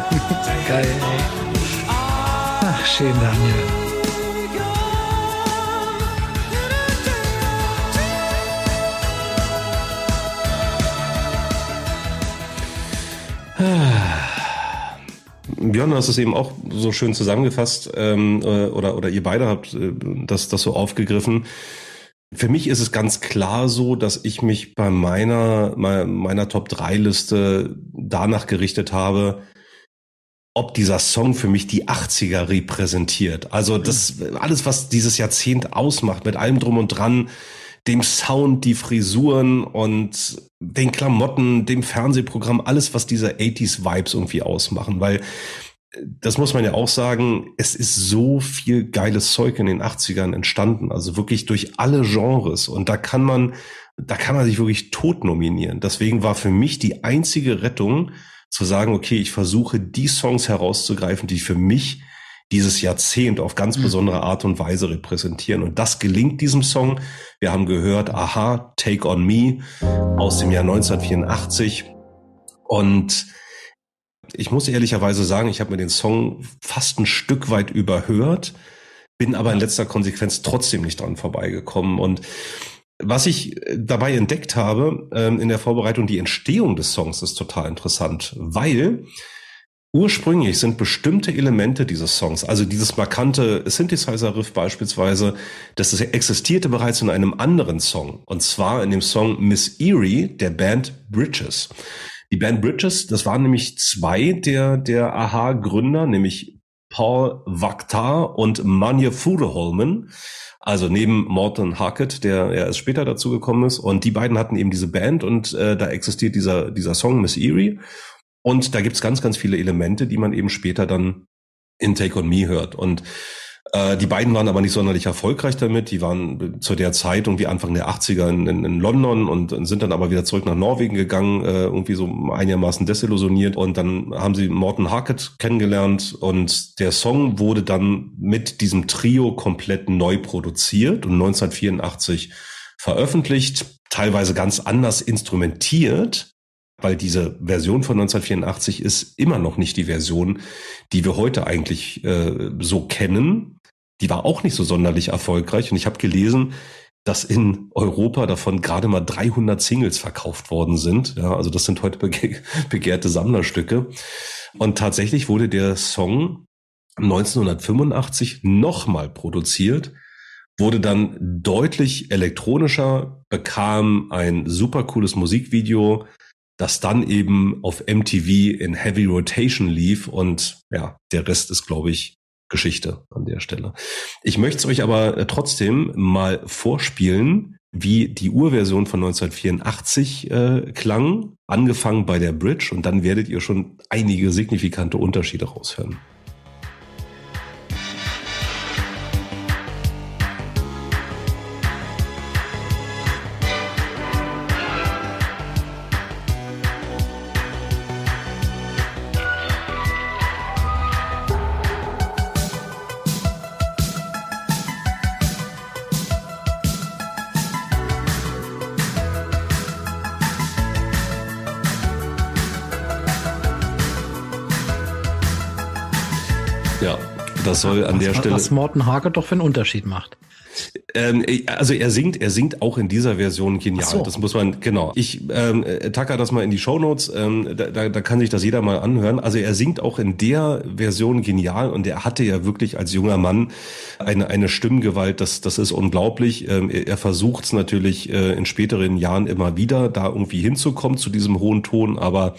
Geil. Ach, schön, Daniel. Björn, du hast es eben auch so schön zusammengefasst, ähm, äh, oder, oder ihr beide habt äh, das, das so aufgegriffen. Für mich ist es ganz klar so, dass ich mich bei meiner, meiner Top-3-Liste danach gerichtet habe, ob dieser Song für mich die 80er repräsentiert. Also das alles, was dieses Jahrzehnt ausmacht, mit allem drum und dran, dem Sound, die Frisuren und den Klamotten, dem Fernsehprogramm, alles, was diese 80s Vibes irgendwie ausmachen, weil das muss man ja auch sagen, es ist so viel geiles Zeug in den 80ern entstanden, also wirklich durch alle Genres und da kann man, da kann man sich wirklich tot nominieren. Deswegen war für mich die einzige Rettung, zu sagen, okay, ich versuche die Songs herauszugreifen, die für mich dieses Jahrzehnt auf ganz mhm. besondere Art und Weise repräsentieren. Und das gelingt diesem Song. Wir haben gehört, aha, Take on Me aus dem Jahr 1984. Und ich muss ehrlicherweise sagen, ich habe mir den Song fast ein Stück weit überhört, bin aber in letzter Konsequenz trotzdem nicht dran vorbeigekommen. Und was ich äh, dabei entdeckt habe ähm, in der Vorbereitung, die Entstehung des Songs ist total interessant, weil ursprünglich sind bestimmte Elemente dieses Songs, also dieses markante Synthesizer-Riff beispielsweise, das existierte bereits in einem anderen Song, und zwar in dem Song Miss Eerie der Band Bridges. Die Band Bridges, das waren nämlich zwei der, der Aha-Gründer, nämlich Paul Vaktar und Manje Fudeholmen. Also neben Morton Harkett, der erst später dazu gekommen ist. Und die beiden hatten eben diese Band und äh, da existiert dieser, dieser Song Miss Erie. Und da gibt's ganz, ganz viele Elemente, die man eben später dann in Take On Me hört. Und äh, die beiden waren aber nicht sonderlich erfolgreich damit. Die waren zu der Zeit irgendwie Anfang der 80er in, in, in London und, sind dann aber wieder zurück nach Norwegen gegangen, äh, irgendwie so einigermaßen desillusioniert. Und dann haben sie Morten Harkett kennengelernt und der Song wurde dann mit diesem Trio komplett neu produziert und 1984 veröffentlicht, teilweise ganz anders instrumentiert, weil diese Version von 1984 ist immer noch nicht die Version, die wir heute eigentlich äh, so kennen die war auch nicht so sonderlich erfolgreich. Und ich habe gelesen, dass in Europa davon gerade mal 300 Singles verkauft worden sind. Ja, also das sind heute bege begehrte Sammlerstücke. Und tatsächlich wurde der Song 1985 nochmal produziert, wurde dann deutlich elektronischer, bekam ein super cooles Musikvideo, das dann eben auf MTV in Heavy Rotation lief und ja, der Rest ist, glaube ich, Geschichte an der Stelle. Ich möchte es euch aber äh, trotzdem mal vorspielen, wie die Urversion von 1984 äh, klang, angefangen bei der Bridge und dann werdet ihr schon einige signifikante Unterschiede raushören. An was, der Stelle. Was Morten Hake doch für einen Unterschied macht. Ähm, also er singt, er singt auch in dieser Version genial. So. Das muss man, genau. Ich ähm, tacker das mal in die Shownotes, ähm, da, da, da kann sich das jeder mal anhören. Also er singt auch in der Version genial und er hatte ja wirklich als junger Mann eine, eine Stimmgewalt, das, das ist unglaublich. Ähm, er, er versucht es natürlich äh, in späteren Jahren immer wieder, da irgendwie hinzukommen zu diesem hohen Ton, aber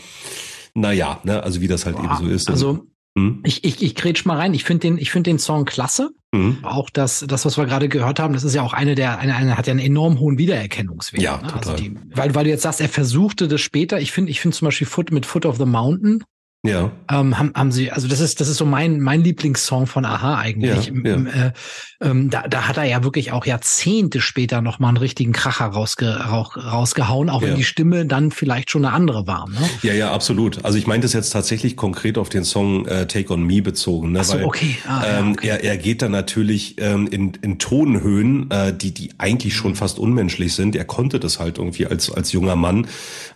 naja, ne, also wie das halt Boah, eben so ist. Also hm? Ich, ich, ich grätsch mal rein. Ich finde den, ich finde den Song klasse. Mhm. Auch das, das, was wir gerade gehört haben, das ist ja auch eine der, eine, eine hat ja einen enorm hohen Wiedererkennungswert. Ja, ne? also die, weil, weil du jetzt sagst, er versuchte das später. Ich finde, ich finde zum Beispiel Foot mit Foot of the Mountain ja. Ähm, haben, haben sie, also das ist, das ist so mein, mein Lieblingssong von Aha eigentlich. Ja, ja. Äh, ähm, da, da hat er ja wirklich auch Jahrzehnte später nochmal einen richtigen Kracher rausge, raus, rausgehauen, auch ja. wenn die Stimme dann vielleicht schon eine andere war. Ne? Ja, ja, absolut. Also ich meinte es jetzt tatsächlich konkret auf den Song äh, Take on Me bezogen. Ne? Ach so, Weil, okay. Ah, ähm, okay. Er, er geht dann natürlich ähm, in, in Tonhöhen, äh, die, die eigentlich schon fast unmenschlich sind. Er konnte das halt irgendwie als, als junger Mann.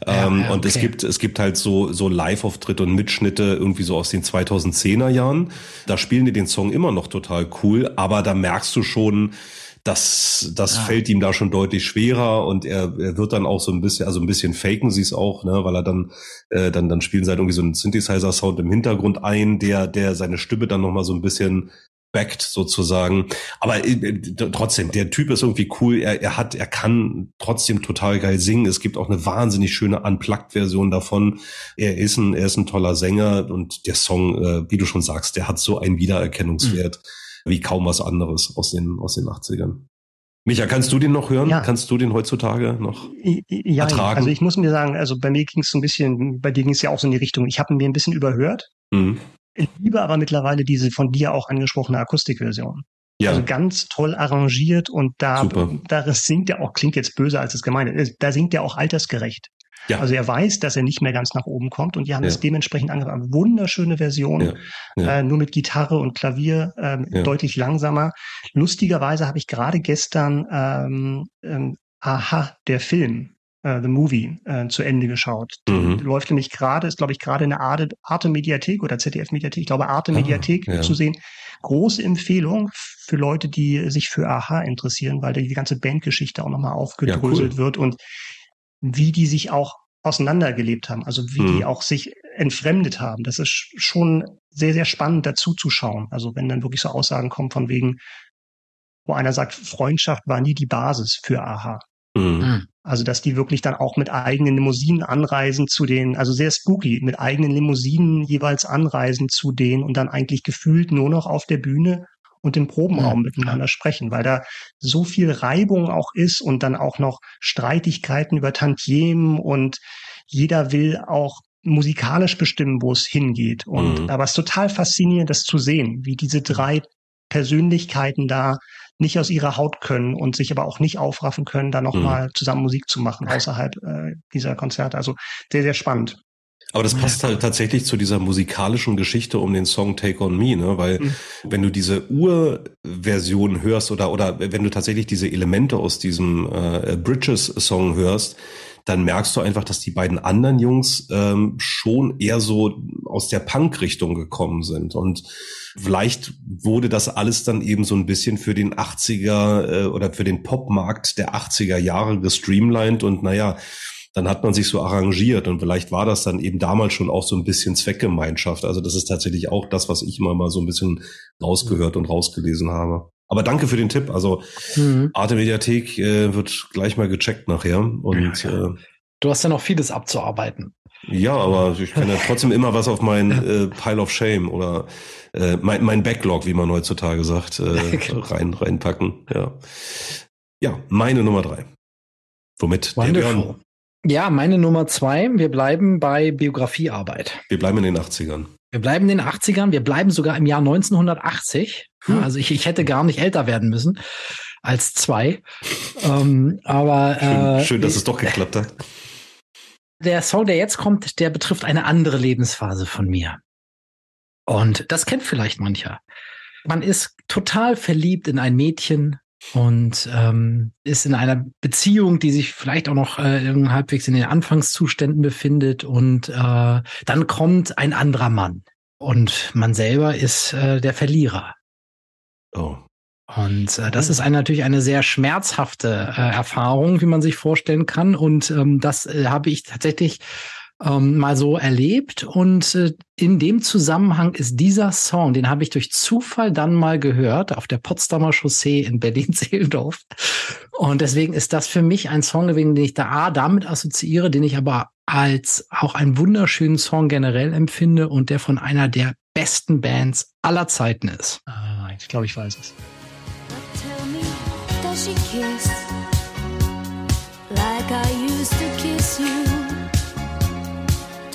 Ähm, ja, und okay. es gibt, es gibt halt so, so Live-Auftritte und Mitschnitte Mitschnitte irgendwie so aus den 2010er Jahren. Da spielen die den Song immer noch total cool, aber da merkst du schon, das, das ah. fällt ihm da schon deutlich schwerer und er, er wird dann auch so ein bisschen, also ein bisschen faken sie es auch, ne, weil er dann, äh, dann, dann spielen sie halt irgendwie so einen Synthesizer-Sound im Hintergrund ein, der, der seine Stimme dann nochmal so ein bisschen backt sozusagen. Aber äh, trotzdem, der Typ ist irgendwie cool. Er, er hat, er kann trotzdem total geil singen. Es gibt auch eine wahnsinnig schöne Unplugged-Version davon. Er ist ein, er ist ein toller Sänger und der Song, äh, wie du schon sagst, der hat so einen Wiedererkennungswert mhm. wie kaum was anderes aus den, aus den 80ern. Micha, kannst du den noch hören? Ja. Kannst du den heutzutage noch ja, ertragen? Also ich muss mir sagen, also bei mir ging es so ein bisschen, bei dir ging es ja auch so in die Richtung. Ich habe ihn mir ein bisschen überhört. Mhm. Ich liebe aber mittlerweile diese von dir auch angesprochene Akustikversion. Ja. Also ganz toll arrangiert und da, da singt er auch, klingt jetzt böse als es gemeint ist, da singt er auch altersgerecht. Ja. Also er weiß, dass er nicht mehr ganz nach oben kommt und die haben ja. es dementsprechend angefangen. Wunderschöne Version, ja. Ja. Äh, nur mit Gitarre und Klavier, ähm, deutlich langsamer. Lustigerweise habe ich gerade gestern ähm, ähm, Aha, der Film, äh, The Movie äh, zu Ende geschaut. Mhm. läuft nämlich gerade, ist glaube ich gerade in der Arte, Arte Mediathek oder ZDF Mediathek, ich glaube Arte ah, Mediathek ja. zu sehen. Große Empfehlung für Leute, die sich für Aha interessieren, weil die ganze Bandgeschichte auch nochmal aufgedröselt ja, cool. wird und wie die sich auch auseinandergelebt haben, also wie mhm. die auch sich entfremdet haben. Das ist schon sehr, sehr spannend dazu zu schauen. Also wenn dann wirklich so Aussagen kommen von wegen, wo einer sagt, Freundschaft war nie die Basis für Aha. Mhm. mhm. Also, dass die wirklich dann auch mit eigenen Limousinen anreisen zu den, also sehr spooky, mit eigenen Limousinen jeweils anreisen zu denen und dann eigentlich gefühlt nur noch auf der Bühne und im Probenraum mhm. miteinander sprechen, weil da so viel Reibung auch ist und dann auch noch Streitigkeiten über Tantiemen und jeder will auch musikalisch bestimmen, wo es hingeht. Und mhm. aber es ist total faszinierend, das zu sehen, wie diese drei Persönlichkeiten da nicht aus ihrer Haut können und sich aber auch nicht aufraffen können, da nochmal mhm. zusammen Musik zu machen außerhalb äh, dieser Konzerte. Also sehr, sehr spannend. Aber das passt halt tatsächlich zu dieser musikalischen Geschichte um den Song Take on Me, ne? Weil mhm. wenn du diese Urversion hörst oder oder wenn du tatsächlich diese Elemente aus diesem äh, Bridges-Song hörst, dann merkst du einfach, dass die beiden anderen Jungs ähm, schon eher so aus der Punk-Richtung gekommen sind. Und vielleicht wurde das alles dann eben so ein bisschen für den 80er äh, oder für den Popmarkt der 80er Jahre gestreamlined und naja, dann hat man sich so arrangiert und vielleicht war das dann eben damals schon auch so ein bisschen Zweckgemeinschaft. Also das ist tatsächlich auch das, was ich immer mal so ein bisschen rausgehört und rausgelesen habe. Aber danke für den Tipp. Also mhm. Arte Mediathek äh, wird gleich mal gecheckt nachher. Und ja, ja. Äh, du hast ja noch vieles abzuarbeiten. Ja, aber ich kann ja trotzdem immer was auf mein äh, Pile of Shame oder äh, mein, mein Backlog, wie man heutzutage sagt, äh, genau. rein reinpacken. Ja, ja, meine Nummer drei. Womit Wonderful. Ja, meine Nummer zwei. Wir bleiben bei Biografiearbeit. Wir bleiben in den 80ern. Wir bleiben in den 80ern. Wir bleiben sogar im Jahr 1980. Hm. Also ich, ich hätte gar nicht älter werden müssen als zwei. ähm, aber schön, äh, schön, dass es doch geklappt hat. Der Song, der jetzt kommt, der betrifft eine andere Lebensphase von mir. Und das kennt vielleicht mancher. Man ist total verliebt in ein Mädchen und ähm, ist in einer Beziehung, die sich vielleicht auch noch äh, halbwegs in den Anfangszuständen befindet. Und äh, dann kommt ein anderer Mann. Und man selber ist äh, der Verlierer. Oh. Und äh, das ist eine, natürlich eine sehr schmerzhafte äh, Erfahrung, wie man sich vorstellen kann. Und ähm, das äh, habe ich tatsächlich ähm, mal so erlebt. Und äh, in dem Zusammenhang ist dieser Song, den habe ich durch Zufall dann mal gehört auf der Potsdamer Chaussee in Berlin-Zehlendorf. Und deswegen ist das für mich ein Song gewesen, den ich da A, damit assoziiere, den ich aber als auch einen wunderschönen Song generell empfinde und der von einer der besten Bands aller Zeiten ist. Ah, ich glaube, ich weiß es. like I used to kiss you.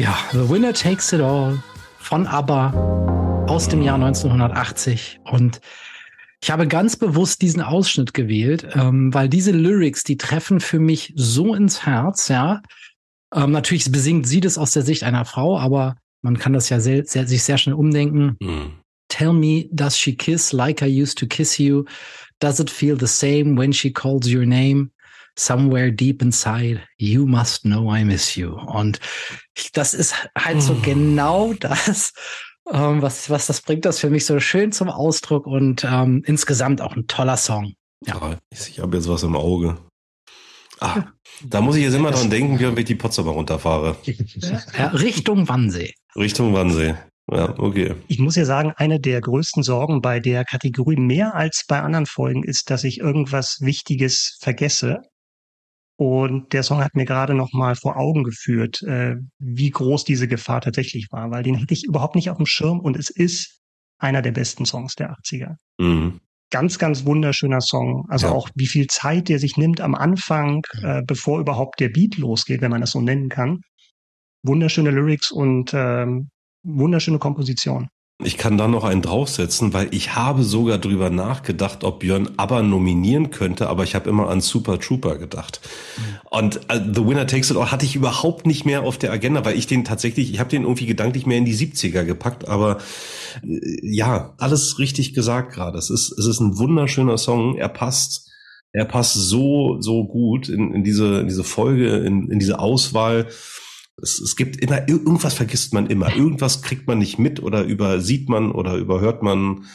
Ja, The Winner Takes It All von ABBA aus dem Jahr 1980. Und ich habe ganz bewusst diesen Ausschnitt gewählt, ähm, weil diese Lyrics, die treffen für mich so ins Herz, ja. Ähm, natürlich besingt sie das aus der Sicht einer Frau, aber man kann das ja sehr, sehr, sich sehr schnell umdenken. Mhm. Tell me, does she kiss like I used to kiss you? Does it feel the same when she calls your name? Somewhere deep inside, you must know I miss you. Und das ist halt so hm. genau das, ähm, was, was das bringt das für mich so schön zum Ausdruck und ähm, insgesamt auch ein toller Song. Ja, ich habe jetzt was im Auge. Ah, da muss ich jetzt immer dran denken, wie ich die Potsdamer runterfahre. Ja, Richtung Wannsee. Richtung Wannsee. Ja, okay. Ich muss ja sagen, eine der größten Sorgen bei der Kategorie mehr als bei anderen Folgen ist, dass ich irgendwas Wichtiges vergesse. Und der Song hat mir gerade noch mal vor Augen geführt, äh, wie groß diese Gefahr tatsächlich war, weil den hätte ich überhaupt nicht auf dem Schirm und es ist einer der besten Songs der 80er. Mhm. Ganz, ganz wunderschöner Song. Also ja. auch wie viel Zeit der sich nimmt am Anfang, äh, bevor überhaupt der Beat losgeht, wenn man das so nennen kann. Wunderschöne Lyrics und ähm, wunderschöne Komposition. Ich kann da noch einen draufsetzen, weil ich habe sogar drüber nachgedacht, ob Björn aber nominieren könnte, aber ich habe immer an Super Trooper gedacht. Mhm. Und uh, The Winner Takes It All hatte ich überhaupt nicht mehr auf der Agenda, weil ich den tatsächlich, ich habe den irgendwie gedanklich mehr in die 70er gepackt, aber äh, ja, alles richtig gesagt gerade. Es ist, es ist ein wunderschöner Song, er passt er passt so, so gut in, in diese, in diese Folge, in, in diese Auswahl. Es, es gibt immer, irgendwas vergisst man immer. Irgendwas kriegt man nicht mit oder übersieht man oder überhört man.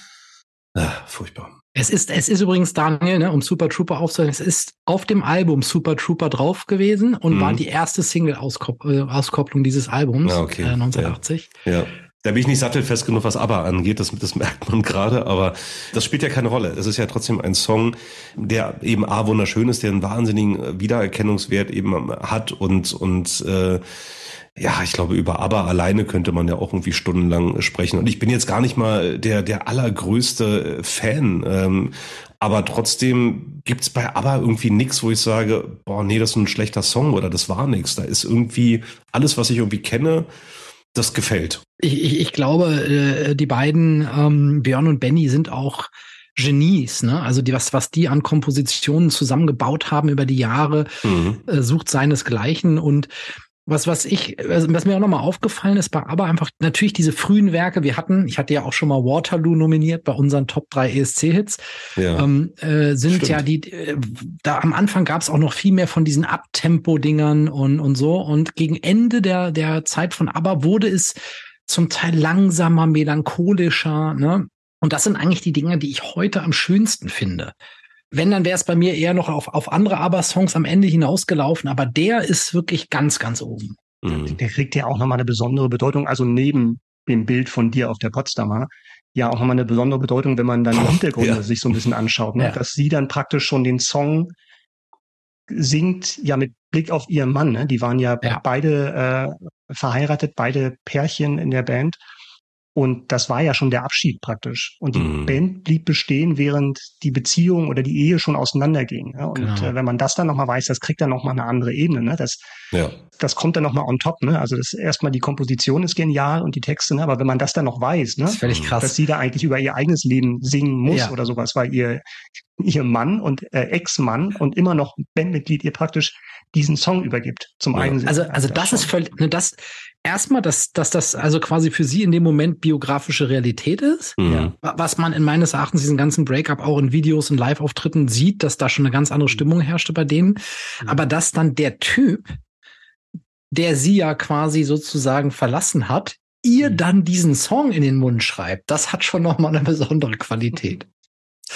Ah, furchtbar. Es ist, es ist übrigens, Daniel, ne, um Super Trooper aufzuhören, es ist auf dem Album Super Trooper drauf gewesen und mhm. war die erste Single-Auskopplung dieses Albums ah, okay. äh, 1980. Ja. ja. Da bin ich nicht sattelfest genug, was ABBA angeht, das, das merkt man gerade, aber das spielt ja keine Rolle. Es ist ja trotzdem ein Song, der eben A, wunderschön ist, der einen wahnsinnigen Wiedererkennungswert eben hat und, und äh, ja, ich glaube, über ABBA alleine könnte man ja auch irgendwie stundenlang sprechen. Und ich bin jetzt gar nicht mal der, der allergrößte Fan. Ähm, aber trotzdem gibt's bei ABBA irgendwie nix, wo ich sage, boah, nee, das ist ein schlechter Song oder das war nix. Da ist irgendwie alles, was ich irgendwie kenne, das gefällt. Ich, ich, ich glaube, äh, die beiden, ähm, Björn und Benny, sind auch Genies, ne? Also die, was, was die an Kompositionen zusammengebaut haben über die Jahre, mhm. äh, sucht seinesgleichen. Und was, was ich, was mir auch nochmal aufgefallen ist, war aber einfach natürlich diese frühen Werke. Wir hatten, ich hatte ja auch schon mal Waterloo nominiert bei unseren Top 3 ESC-Hits. Ja. Ähm, äh, sind Stimmt. ja die, äh, da am Anfang gab es auch noch viel mehr von diesen Abtempo-Dingern und, und so. Und gegen Ende der, der Zeit von ABBA wurde es zum Teil langsamer, melancholischer, ne? Und das sind eigentlich die Dinge, die ich heute am schönsten finde. Wenn, dann wäre es bei mir eher noch auf, auf andere ABBA-Songs am Ende hinausgelaufen, aber der ist wirklich ganz, ganz oben. Mhm. Der kriegt ja auch nochmal eine besondere Bedeutung, also neben dem Bild von dir auf der Potsdamer, ja auch nochmal eine besondere Bedeutung, wenn man dann die Hintergründe ja. sich so ein bisschen anschaut, ne? Ja. dass sie dann praktisch schon den Song singt, ja mit Blick auf ihren Mann. Ne? Die waren ja, ja. beide äh, verheiratet, beide Pärchen in der Band. Und das war ja schon der Abschied praktisch. Und die mhm. Band blieb bestehen, während die Beziehung oder die Ehe schon auseinanderging. Ja? Und genau. äh, wenn man das dann nochmal weiß, das kriegt dann nochmal eine andere Ebene. Ne? Das, ja. das kommt dann nochmal on top. Ne? Also das erstmal die Komposition ist genial und die Texte, ne? aber wenn man das dann noch weiß, ne? das ist völlig krass. dass sie da eigentlich über ihr eigenes Leben singen muss ja. oder sowas, weil ihr, ihr Mann und äh, Ex-Mann und immer noch Bandmitglied ihr praktisch diesen Song übergibt zum ja. einen. Also, also das, ist völlig, ne, das, erstmal, dass, dass das also quasi für sie in dem Moment biografische Realität ist. Mhm. Was man in meines Erachtens diesen ganzen Breakup auch in Videos und Live-Auftritten sieht, dass da schon eine ganz andere Stimmung herrschte bei denen. Mhm. Aber dass dann der Typ, der sie ja quasi sozusagen verlassen hat, ihr mhm. dann diesen Song in den Mund schreibt, das hat schon nochmal eine besondere Qualität.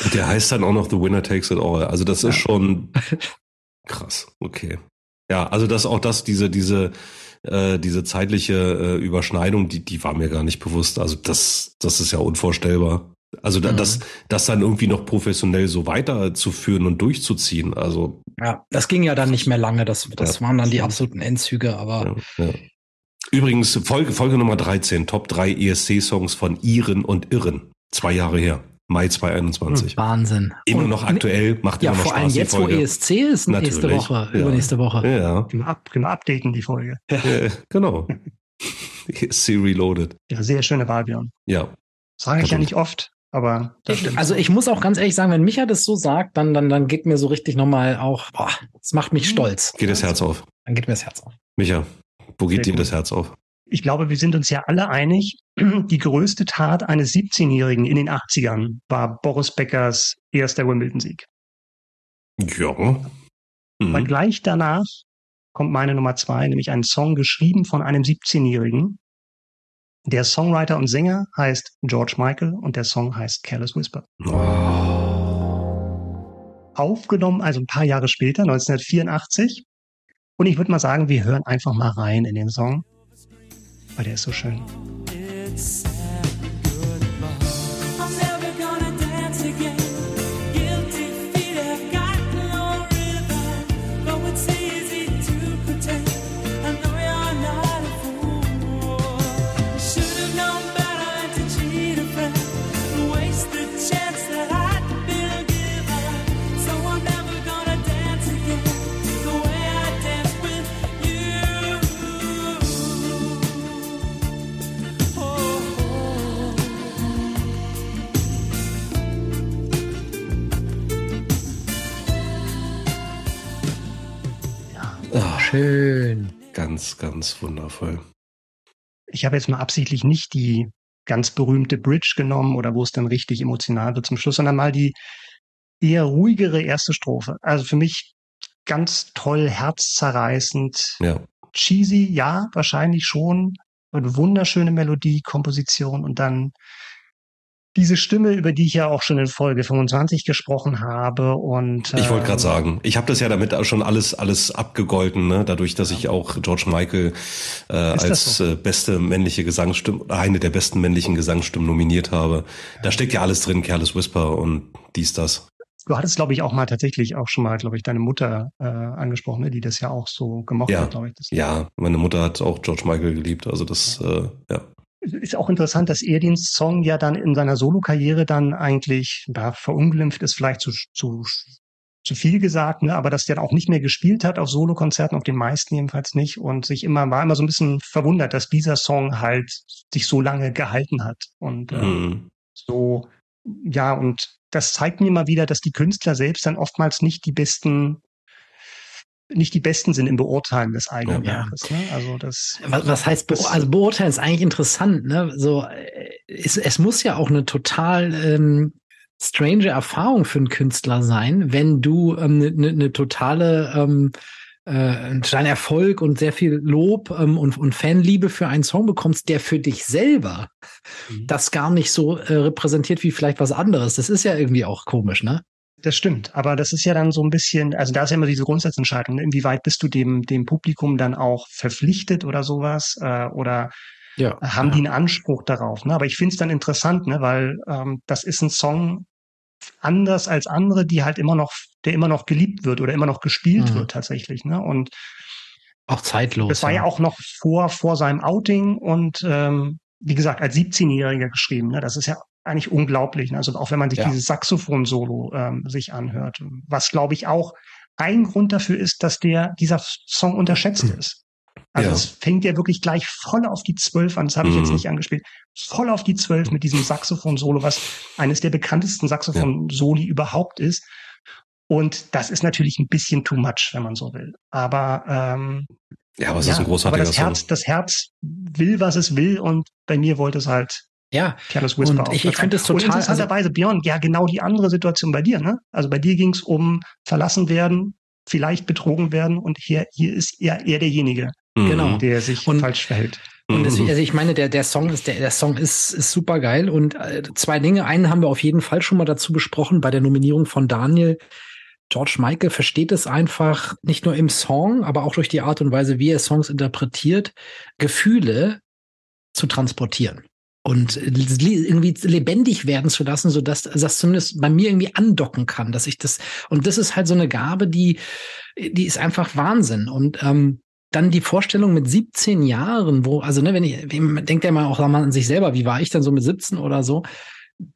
Und der heißt dann auch noch The Winner Takes It All. Also das ist schon krass. Okay. Ja, also das auch das, diese, diese, äh, diese zeitliche äh, Überschneidung, die, die war mir gar nicht bewusst. Also das, das ist ja unvorstellbar. Also da, mhm. das, das dann irgendwie noch professionell so weiterzuführen und durchzuziehen. Also ja, das ging ja dann nicht mehr lange. Das, das ja. waren dann die absoluten Endzüge. Aber ja, ja. übrigens Folge Folge Nummer 13, Top 3 ESC-Songs von Iren und Irren, zwei Jahre her. Mai 2021. Wahnsinn. Immer noch aktuell, macht ja, immer noch Spaß. Ja, vor allem jetzt, wo ESC ist, nächste Natürlich. Woche, ja. übernächste Woche. Ja. Können wir, up, können wir updaten, die Folge. Ja, genau. ESC Reloaded. Ja, sehr schöne Wahl, Björn. Ja. Sage ich ja nicht oft, aber das stimmt. Also ich muss auch ganz ehrlich sagen, wenn Micha das so sagt, dann, dann, dann geht mir so richtig nochmal auch, boah, das macht mich stolz. Geht das Herz auf. Dann geht mir das Herz auf. Micha, wo geht Sehr dir gut. das Herz auf? Ich glaube, wir sind uns ja alle einig, die größte Tat eines 17-Jährigen in den 80ern war Boris Beckers erster Wimbledon-Sieg. Ja. Mhm. Weil gleich danach kommt meine Nummer zwei, nämlich ein Song geschrieben von einem 17-Jährigen. Der Songwriter und Sänger heißt George Michael und der Song heißt Careless Whisper. Oh. Aufgenommen, also ein paar Jahre später, 1984. Und ich würde mal sagen, wir hören einfach mal rein in den Song weil der ist Ganz, wundervoll. Ich habe jetzt mal absichtlich nicht die ganz berühmte Bridge genommen oder wo es dann richtig emotional wird zum Schluss, sondern mal die eher ruhigere erste Strophe. Also für mich ganz toll, herzzerreißend. Ja. Cheesy, ja, wahrscheinlich schon. Eine wunderschöne Melodie, Komposition und dann diese Stimme, über die ich ja auch schon in Folge 25 gesprochen habe und ich wollte gerade ähm, sagen, ich habe das ja damit schon alles alles abgegolten, ne? dadurch, dass ich auch George Michael äh, als so? äh, beste männliche Gesangsstimme, eine der besten männlichen Gesangsstimmen nominiert habe. Da steckt ja alles drin, Careless Whisper und dies das. Du hattest, glaube ich, auch mal tatsächlich auch schon mal, glaube ich, deine Mutter äh, angesprochen, ne, die das ja auch so gemocht Ja. hat, glaube ich. Das Ja, meine Mutter hat auch George Michael geliebt, also das äh, ja. Ist auch interessant, dass er den Song ja dann in seiner Solokarriere dann eigentlich, da verunglimpft ist vielleicht zu, zu, zu viel gesagt, ne, aber dass der auch nicht mehr gespielt hat auf Solokonzerten, auf den meisten jedenfalls nicht und sich immer, war immer so ein bisschen verwundert, dass dieser Song halt sich so lange gehalten hat und äh, Mhm. so, ja, und das zeigt mir mal wieder, dass die Künstler selbst dann oftmals nicht die besten, nicht die besten sind im Beurteilen des eigenen Ja. Werkes. Ne? Also das, Was, was heißt, Das- also beurteilen ist eigentlich interessant, ne? So, äh, es, es muss ja auch eine total ähm, strange Erfahrung für einen Künstler sein, wenn du eine ähm, ne, ne totale ähm, äh, totalen Erfolg und sehr viel Lob ähm, und, und Fanliebe für einen Song bekommst, der für dich selber Mhm. das gar nicht so äh, repräsentiert wie vielleicht was anderes. Das ist ja irgendwie auch komisch, ne? Das stimmt, aber das ist ja dann so ein bisschen, also da ist ja immer diese Grundsatzentscheidung, ne? inwieweit bist du dem, dem Publikum dann auch verpflichtet oder sowas, äh, oder Ja. haben die einen Anspruch darauf, ne? Aber ich finde es dann interessant, ne, weil ähm, das ist ein Song anders als andere, die halt immer noch, der immer noch geliebt wird oder immer noch gespielt Mhm. wird tatsächlich, ne? Und auch zeitlos. das war ja auch noch vor, vor seinem Outing und ähm, wie gesagt, als 17-Jähriger geschrieben. Ne? Das ist ja eigentlich unglaublich. Ne? Also auch wenn man sich Ja. dieses Saxophon-Solo ähm, sich anhört, was glaube ich auch ein Grund dafür ist, dass der dieser Song unterschätzt ist. Also Ja. es fängt ja wirklich gleich voll auf die Zwölf an, das habe ich jetzt Mhm. nicht angespielt, voll auf die Zwölf mit diesem Saxophon-Solo, was eines der bekanntesten Saxophon-Soli überhaupt ist. Und das ist natürlich ein bisschen too much, wenn man so will. Aber ähm, Ja, aber es ja, ist ein aber großartiger das Herz, Song. das Herz will, was es will, und bei mir wollte es halt Ja, Careless Whisper Und ich- ich finde es Und total- also interessanterweise, Björn, ja, genau die andere Situation bei dir, ne? Also bei dir ging es um verlassen werden, vielleicht betrogen werden, und hier, hier ist er eher derjenige, Mhm. genau. der sich Und- falsch verhält. Und deswegen, Mhm. also ich meine, der, der Song ist, der, der Song ist, ist super geil. Und äh, zwei Dinge. Einen haben wir auf jeden Fall schon mal dazu besprochen bei der Nominierung von Daniel. George Michael versteht es einfach nicht nur im Song, aber auch durch die Art und Weise, wie er Songs interpretiert, Gefühle zu transportieren und irgendwie lebendig werden zu lassen, so dass das zumindest bei mir irgendwie andocken kann, dass ich das und das ist halt so eine Gabe, die die ist einfach Wahnsinn. Und ähm, dann die Vorstellung mit 17 Jahren, wo, also ne, wenn ich, denkt ja mal auch mal an sich selber, wie war ich dann so mit 17 oder so,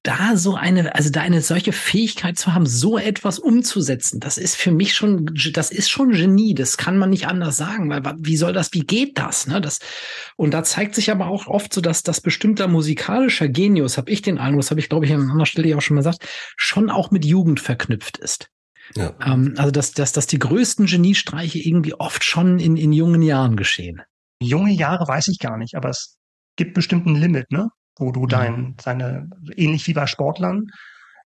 da so eine, also da eine solche Fähigkeit zu haben, so etwas umzusetzen, das ist für mich schon, das ist schon Genie, das kann man nicht anders sagen, weil wie soll das, wie geht das, ne, das, und da zeigt sich aber auch oft so, dass das bestimmter musikalischer Genius, habe ich den Eindruck, das habe ich glaube ich an anderer Stelle ja auch schon mal gesagt, schon auch mit Jugend verknüpft ist. Ja. Ähm, also dass, dass, dass die größten Geniestreiche irgendwie oft schon in, in jungen Jahren geschehen. Junge Jahre weiß ich gar nicht, aber es gibt bestimmt ein Limit, ne? Wo du dein, seine, ähnlich wie bei Sportlern,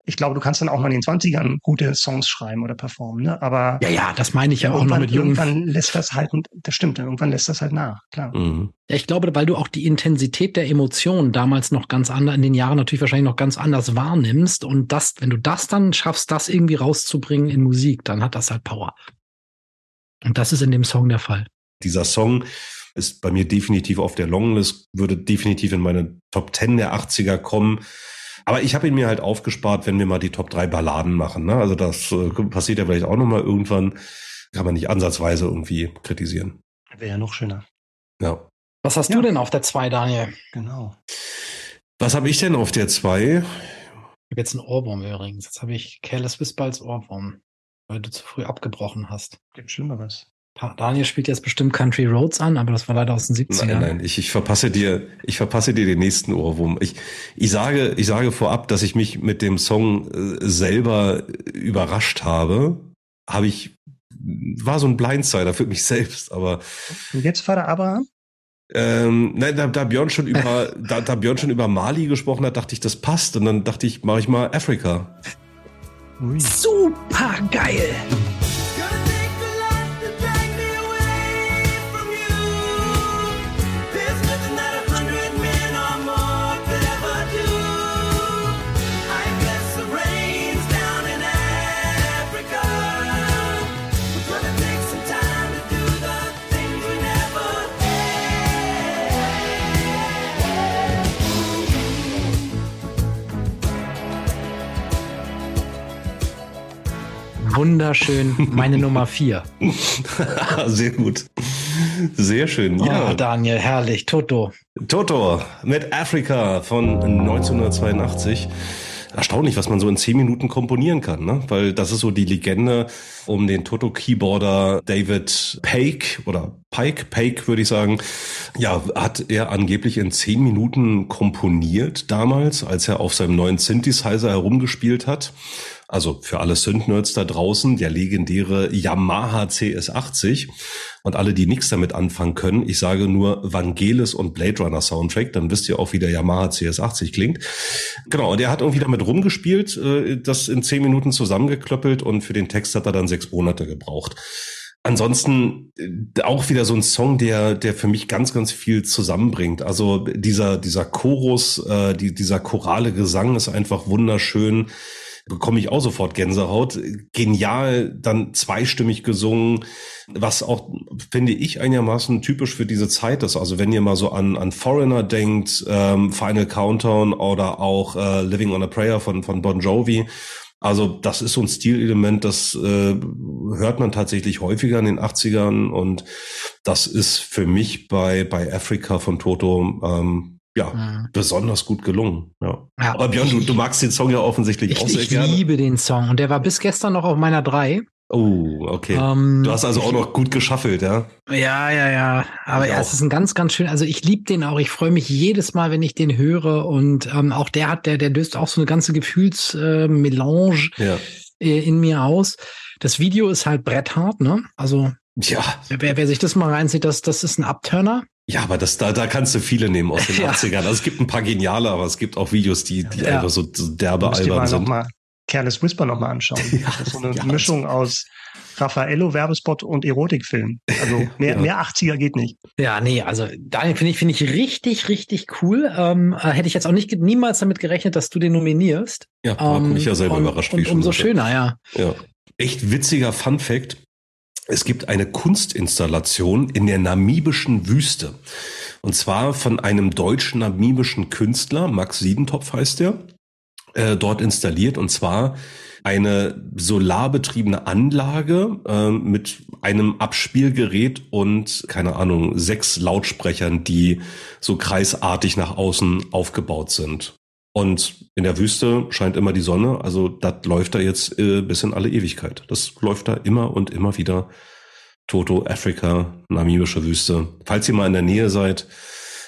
ich glaube, du kannst dann auch mal in den 20ern gute Songs schreiben oder performen, ne? Aber Ja, ja, das meine ich ja, auch noch irgendwann, mit jungen. irgendwann lässt das halt, das stimmt, irgendwann lässt das halt nach, klar. Mhm. Ja, ich glaube, weil du auch die Intensität der Emotionen damals noch ganz anders, in den Jahren natürlich wahrscheinlich noch ganz anders wahrnimmst. Und das, wenn du das dann schaffst, das irgendwie rauszubringen in Musik, dann hat das halt Power. Und das ist in dem Song der Fall. Dieser Song ist bei mir definitiv auf der Longlist, würde definitiv in meine Top 10 der 80er kommen. Aber ich habe ihn mir halt aufgespart, wenn wir mal die Top 3 Balladen machen. Ne? Also das äh, passiert ja vielleicht auch nochmal irgendwann. Kann man nicht ansatzweise irgendwie kritisieren. Wäre ja noch schöner. Ja. Was hast Ja. du denn auf der 2, Daniel? Genau. Was habe ich denn auf der 2? Ich habe jetzt einen Ohrwurm übrigens. Jetzt habe ich Careless Whisper als Ohrwurm, weil du zu früh abgebrochen hast. Gibt Schlimmeres. Daniel spielt jetzt bestimmt Country Roads an, aber das war leider aus den 70ern. Nein, nein, ich, ich verpasse dir, ich verpasse dir den nächsten Ohrwurm. Ich, ich sage, ich sage vorab, dass ich mich mit dem Song äh, selber überrascht habe. Habe ich, war so ein Blindsider für mich selbst, aber Und jetzt Vater Abraham? ähm, nein, da, da Björn schon über, da, da Björn schon über Mali gesprochen hat, dachte ich, das passt. Und dann dachte ich, mache ich mal Afrika. Ui. Super geil. Wunderschön, meine Nummer vier. Sehr gut. Sehr schön. Ja, oh, Daniel, herrlich. Toto. Toto mit Afrika von 1982 erstaunlich, was man so in zehn Minuten komponieren kann, ne? Weil das ist so die Legende um den Toto-Keyboarder David Paik oder Pike, Paik würde ich sagen. Ja, hat er angeblich in zehn Minuten komponiert damals, als er auf seinem neuen Synthesizer herumgespielt hat. Also für alle Synth-Nerds da draußen, der legendäre Yamaha CS80. Und alle, die nichts damit anfangen können, ich sage nur Vangelis und Blade Runner Soundtrack, dann wisst ihr auch, wie der Yamaha CS80 klingt. Genau, und er hat irgendwie damit rumgespielt, äh, das in zehn Minuten zusammengeklöppelt und für den Text hat er dann sechs Monate gebraucht. Ansonsten äh, auch wieder so ein Song, der, der für mich ganz, ganz viel zusammenbringt. Also dieser, dieser Chorus, äh, die, dieser chorale Gesang ist einfach wunderschön bekomme ich auch sofort Gänsehaut. Genial, dann zweistimmig gesungen, was auch, finde ich, einigermaßen typisch für diese Zeit ist. Also wenn ihr mal so an, an Foreigner denkt, ähm, Final Countdown oder auch äh, Living on a Prayer von, von Bon Jovi, also das ist so ein Stilelement, das äh, hört man tatsächlich häufiger in den 80ern und das ist für mich bei, bei Africa von Toto ähm, ja, mhm. besonders gut gelungen. Ja. ja Aber Björn, du, du magst den Song ja offensichtlich ich, auch sehr ich gerne. Ich liebe den Song und der war bis gestern noch auf meiner 3. Oh, okay. Ähm, du hast also auch noch gut geschaffelt, ja? Ja, ja, ja. Aber ja, es ist ein ganz, ganz schön. Also ich liebe den auch. Ich freue mich jedes Mal, wenn ich den höre. Und ähm, auch der hat, der, der löst auch so eine ganze Gefühlsmelange äh, ja. äh, in mir aus. Das Video ist halt bretthart, ne? Also ja. Wer, wer sich das mal reinzieht, das, das ist ein Upturner. Ja, aber das, da, da kannst du viele nehmen aus den ja. 80ern. Also es gibt ein paar geniale, aber es gibt auch Videos, die, die ja. einfach so derbe albern sind. Noch mal Careless Whisper nochmal anschauen. Ja, das ist so eine ja, Mischung aus Raffaello, Werbespot und Erotikfilm. Also mehr, ja. mehr 80er geht nicht. Ja, nee, also Daniel finde ich, finde ich richtig, richtig cool. Ähm, äh, hätte ich jetzt auch nicht niemals damit gerechnet, dass du den nominierst. Ja, hat mich ja selber und, überrascht. Und umso schöner, ja. Ja. Echt witziger Fun Fact. Es gibt eine Kunstinstallation in der namibischen Wüste. Und zwar von einem deutschen namibischen Künstler, Max Siedentopf heißt der, äh, dort installiert. Und zwar eine solarbetriebene Anlage äh, mit einem Abspielgerät und, keine Ahnung, sechs Lautsprechern, die so kreisartig nach außen aufgebaut sind. Und in der Wüste scheint immer die Sonne, also das läuft da jetzt äh, bis in alle Ewigkeit. Das läuft da immer und immer wieder. Toto, Afrika, namibische Wüste. Falls ihr mal in der Nähe seid.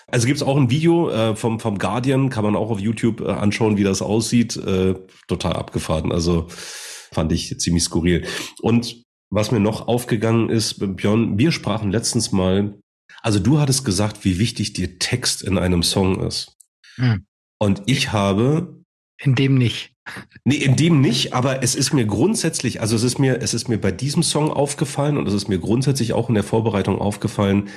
Also gibt's auch ein Video äh, vom, vom Guardian, kann man auch auf YouTube äh, anschauen, wie das aussieht. Äh, total abgefahren. Also fand ich ziemlich skurril. Und was mir noch aufgegangen ist, Björn, wir sprachen letztens mal, also du hattest gesagt, wie wichtig dir Text in einem Song ist. Hm. Und ich habe. In dem nicht. Nee, in dem nicht, aber es ist mir grundsätzlich, also es ist mir, es ist mir bei diesem Song aufgefallen und es ist mir grundsätzlich auch in der Vorbereitung aufgefallen.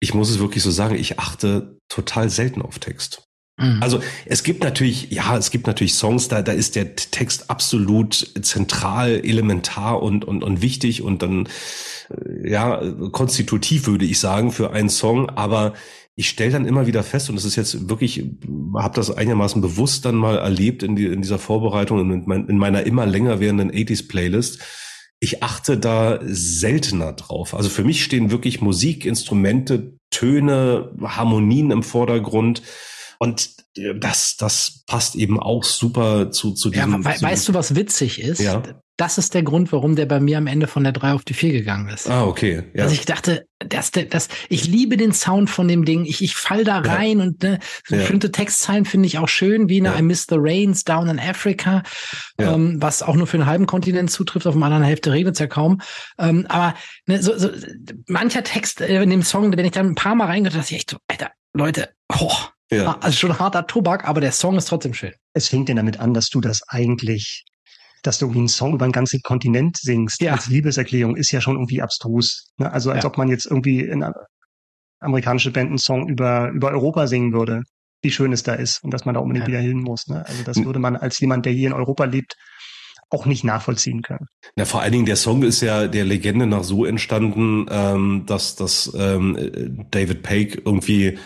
Ich muss es wirklich so sagen, ich achte total selten auf Text. Mhm. Also es gibt natürlich, ja, es gibt natürlich Songs, da, da ist der Text absolut zentral, elementar und, und, und wichtig und dann, äh, ja, konstitutiv würde ich sagen für einen Song, aber ich stelle dann immer wieder fest, und das ist jetzt wirklich, habe das einigermaßen bewusst dann mal erlebt in, die, in dieser Vorbereitung, in, mein, in meiner immer länger werdenden 80s-Playlist, ich achte da seltener drauf. Also für mich stehen wirklich Musik, Instrumente, Töne, Harmonien im Vordergrund. Und das, das passt eben auch super zu, zu diesem. Ja, we weißt du, was witzig ist? Ja. Das ist der Grund, warum der bei mir am Ende von der 3 auf die 4 gegangen ist. Ah, okay. Ja. Dass ich dachte, das, das, ich liebe den Sound von dem Ding. Ich, ich fall da rein ja. und ne, so ja. bestimmte Textzeilen finde ich auch schön, wie ne, ja. I Miss the Rains Down in Africa, ähm, was auch nur für einen halben Kontinent zutrifft, auf der anderen Hälfte regnet es ja kaum. Ähm, aber ne, so, so, mancher Text äh, in dem Song, wenn ich dann ein paar Mal reingehört habe, dachte ich echt so, Alter, Leute, oh, ja. Also schon harter Tobak, aber der Song ist trotzdem schön. Es fängt denn damit an, dass du das eigentlich dass du irgendwie einen Song über einen ganzen Kontinent singst Ja. als Liebeserklärung, ist ja schon irgendwie abstrus. Ne? Also als Ja. ob man jetzt irgendwie in einer amerikanische Band einen Song über, über Europa singen würde, wie schön es da ist und dass man da unbedingt Ja. wieder hin muss. Ne? Also das Hm. würde man als jemand, der hier in Europa lebt, auch nicht nachvollziehen können. Na, vor allen Dingen, der Song ist ja der Legende nach so entstanden, ähm, dass, dass ähm, David Pake irgendwie, äh,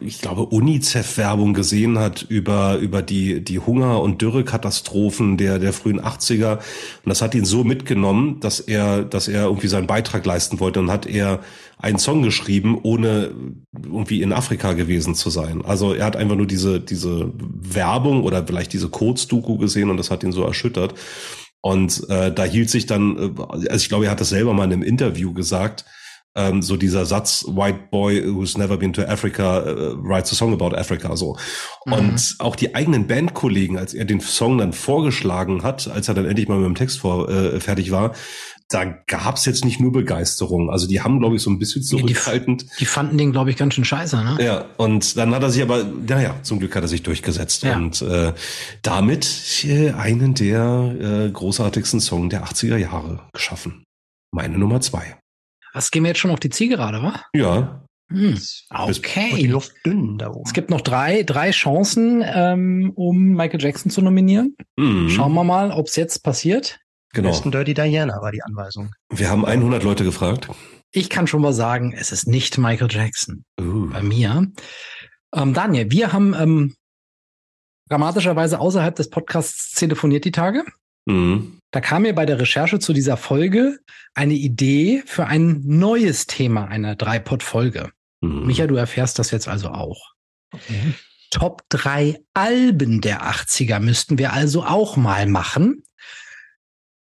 ich glaube, UNICEF-Werbung gesehen hat über, über die, die Hunger- und Dürrekatastrophen der, der frühen 80er. Und das hat ihn so mitgenommen, dass er, dass er irgendwie seinen Beitrag leisten wollte und hat er einen Song geschrieben, ohne irgendwie in Afrika gewesen zu sein. Also er hat einfach nur diese, diese Werbung oder vielleicht diese Kurzdoku gesehen und das hat ihn so erschüttert. Und äh, da hielt sich dann, äh, also ich glaube, er hat das selber mal in einem Interview gesagt, ähm, so dieser Satz, White Boy who's never been to Africa äh, writes a song about Africa, so. Mhm. Und auch die eigenen Bandkollegen, als er den Song dann vorgeschlagen hat, als er dann endlich mal mit dem Text vor, äh, fertig war, da gab's jetzt nicht nur Begeisterung. Also die haben, glaube ich, so ein bisschen Nee, die- zurückhaltend. Die fanden den, glaube ich, ganz schön scheiße, ne? Ja, und dann hat er sich aber, naja, zum Glück hat er sich durchgesetzt Ja. und äh, damit äh, einen der äh, großartigsten Song der 80er Jahre geschaffen. Meine Nummer zwei. Was gehen wir jetzt schon auf die Zielgerade, wa? Ja, Hm. Und die Okay. Luft dünn da oben. Es gibt noch drei, drei Chancen, ähm, um Michael Jackson zu nominieren. mhm. Schauen wir mal, ob es jetzt passiert. Genau. besten Dirty Diana war die Anweisung. Wir haben 100 Leute gefragt. Ich kann schon mal sagen, es ist nicht Michael Jackson. Uh. Bei mir. Ähm, Daniel, wir haben ähm, dramatischerweise außerhalb des Podcasts telefoniert die Tage. Mhm. Da kam mir bei der Recherche zu dieser Folge eine Idee für ein neues Thema einer Dreipod-Folge. Mhm. Micha, du erfährst das jetzt also auch. Top drei Alben der 80er müssten wir also auch mal machen,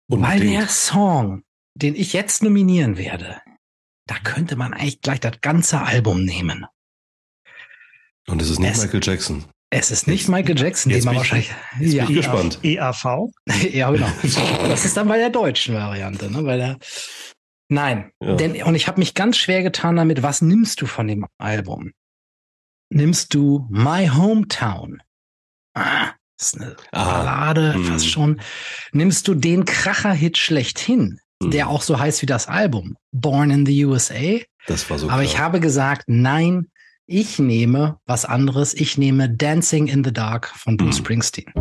weil Unbedingt. der Song, den ich jetzt nominieren werde, da könnte man eigentlich gleich das ganze Album nehmen. Und es ist nicht Es- Michael Jackson. Es ist nicht Michael Jackson, jetzt den man ich- wahrscheinlich. Jetzt Ja, bin ich gespannt. EAV? ja, genau. Das ist dann bei der deutschen Variante, ne? Bei der. Nein, Ja. denn und ich habe mich ganz schwer getan damit. Was nimmst du von dem Album? Nimmst du My Hometown? Ah, das ist eine Ah, Ballade, hm. fast schon. Nimmst du den Kracher-Hit schlechthin, Mhm. der auch so heißt wie das Album, Born in the USA? Das war so Aber klar. ich habe gesagt, nein, ich nehme was anderes. Ich nehme Dancing in the Dark von Bruce Mhm. Springsteen.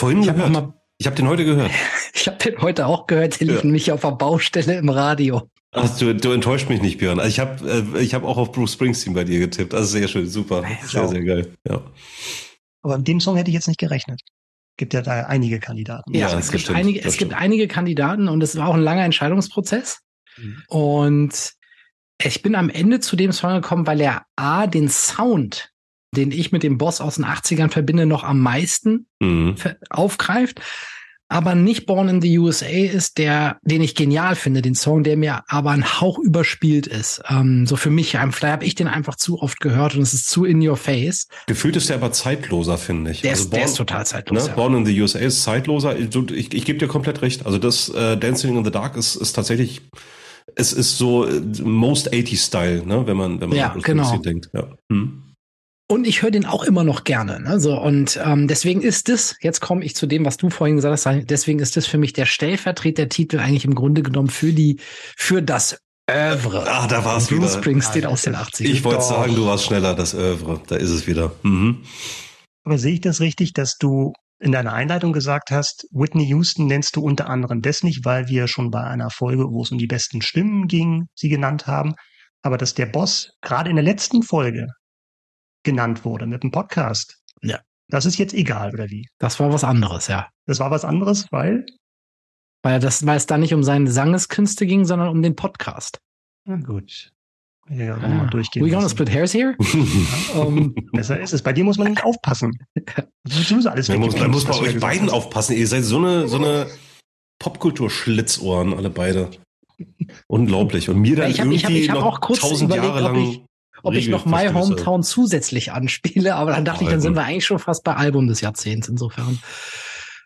Vorhin ich habe gehört. mal, Ich habe den heute gehört. ich habe den heute auch gehört. Der lief Ja. nämlich auf der Baustelle im Radio. Ach, du, du enttäuscht mich nicht, Björn. Also ich habe äh, ich hab auch auf Bruce Springsteen bei dir getippt. Also sehr schön, super. Sehr, sehr geil. Ja. Aber mit dem Song hätte ich jetzt nicht gerechnet. Gibt ja da einige Kandidaten. Ja, Ja, das es gibt stimmt, einige, es gibt einige Kandidaten und es war auch ein langer Entscheidungsprozess. Mhm. Und ich bin am Ende zu dem Song gekommen, weil er A, den Sound, den ich mit dem Boss aus den 80ern verbinde, noch am meisten Mhm. aufgreift, aber nicht Born in the USA ist, der, den ich genial finde, den Song, der mir aber ein Hauch überspielt ist. Ähm, so für mich, ähm, vielleicht habe ich den einfach zu oft gehört und es ist zu in your face. Gefühlt ist der aber zeitloser, finde ich. Der, Also ist, der Born- ist total zeitlos. Ne? ja. Born in the USA ist zeitloser. Du, Ich, ich gebe dir komplett recht. Also das äh, Dancing in the Dark ist, ist tatsächlich, es ist so äh, most 80 Style, ne? wenn man wenn man Ja, genau. Denkt. Ja. Hm. Und ich höre den auch immer noch gerne. Ne? So, und ähm, deswegen ist es, jetzt komme ich zu dem, was du vorhin gesagt hast, deswegen ist es für mich der Stellvertretertitel eigentlich im Grunde genommen für die, für das Oeuvre. Ah, da war's Bruce wieder. Springsteen Ah, aus den das 80ern. Ich wollte sagen, du warst schneller, das Oeuvre. Da ist es wieder. Mhm. Aber sehe ich das richtig, dass du in deiner Einleitung gesagt hast, Whitney Houston nennst du unter anderem das nicht, weil wir schon bei einer Folge, wo es um die besten Stimmen ging, sie genannt haben, aber dass der Boss gerade in der letzten Folge genannt wurde mit dem Podcast. Ja. Das ist jetzt egal, oder wie? Das war was anderes, ja. Das war was anderes, weil Weil, das, weil es da nicht um seine Sangeskünste ging, sondern um den Podcast. Na gut. Ja, Ah. mal durchgehen. We gonna split hairs here? um, Besser ist es. Bei dir muss man nicht aufpassen. Ist sowieso alles Da muss, da weggepiept, muss bei du ja euch beiden hast. aufpassen. Ihr seid so eine, so eine Popkultur-Schlitzohren, alle beide. Unglaublich. Und mir dann Ich hab- ich hab- irgendwie ich hab noch auch kurz tausend überlegt, Jahre ob lang ob ich noch My. Hometown zusätzlich anspiele, aber dann dachte ich, dann sind wir eigentlich schon fast bei Album des Jahrzehnts. Insofern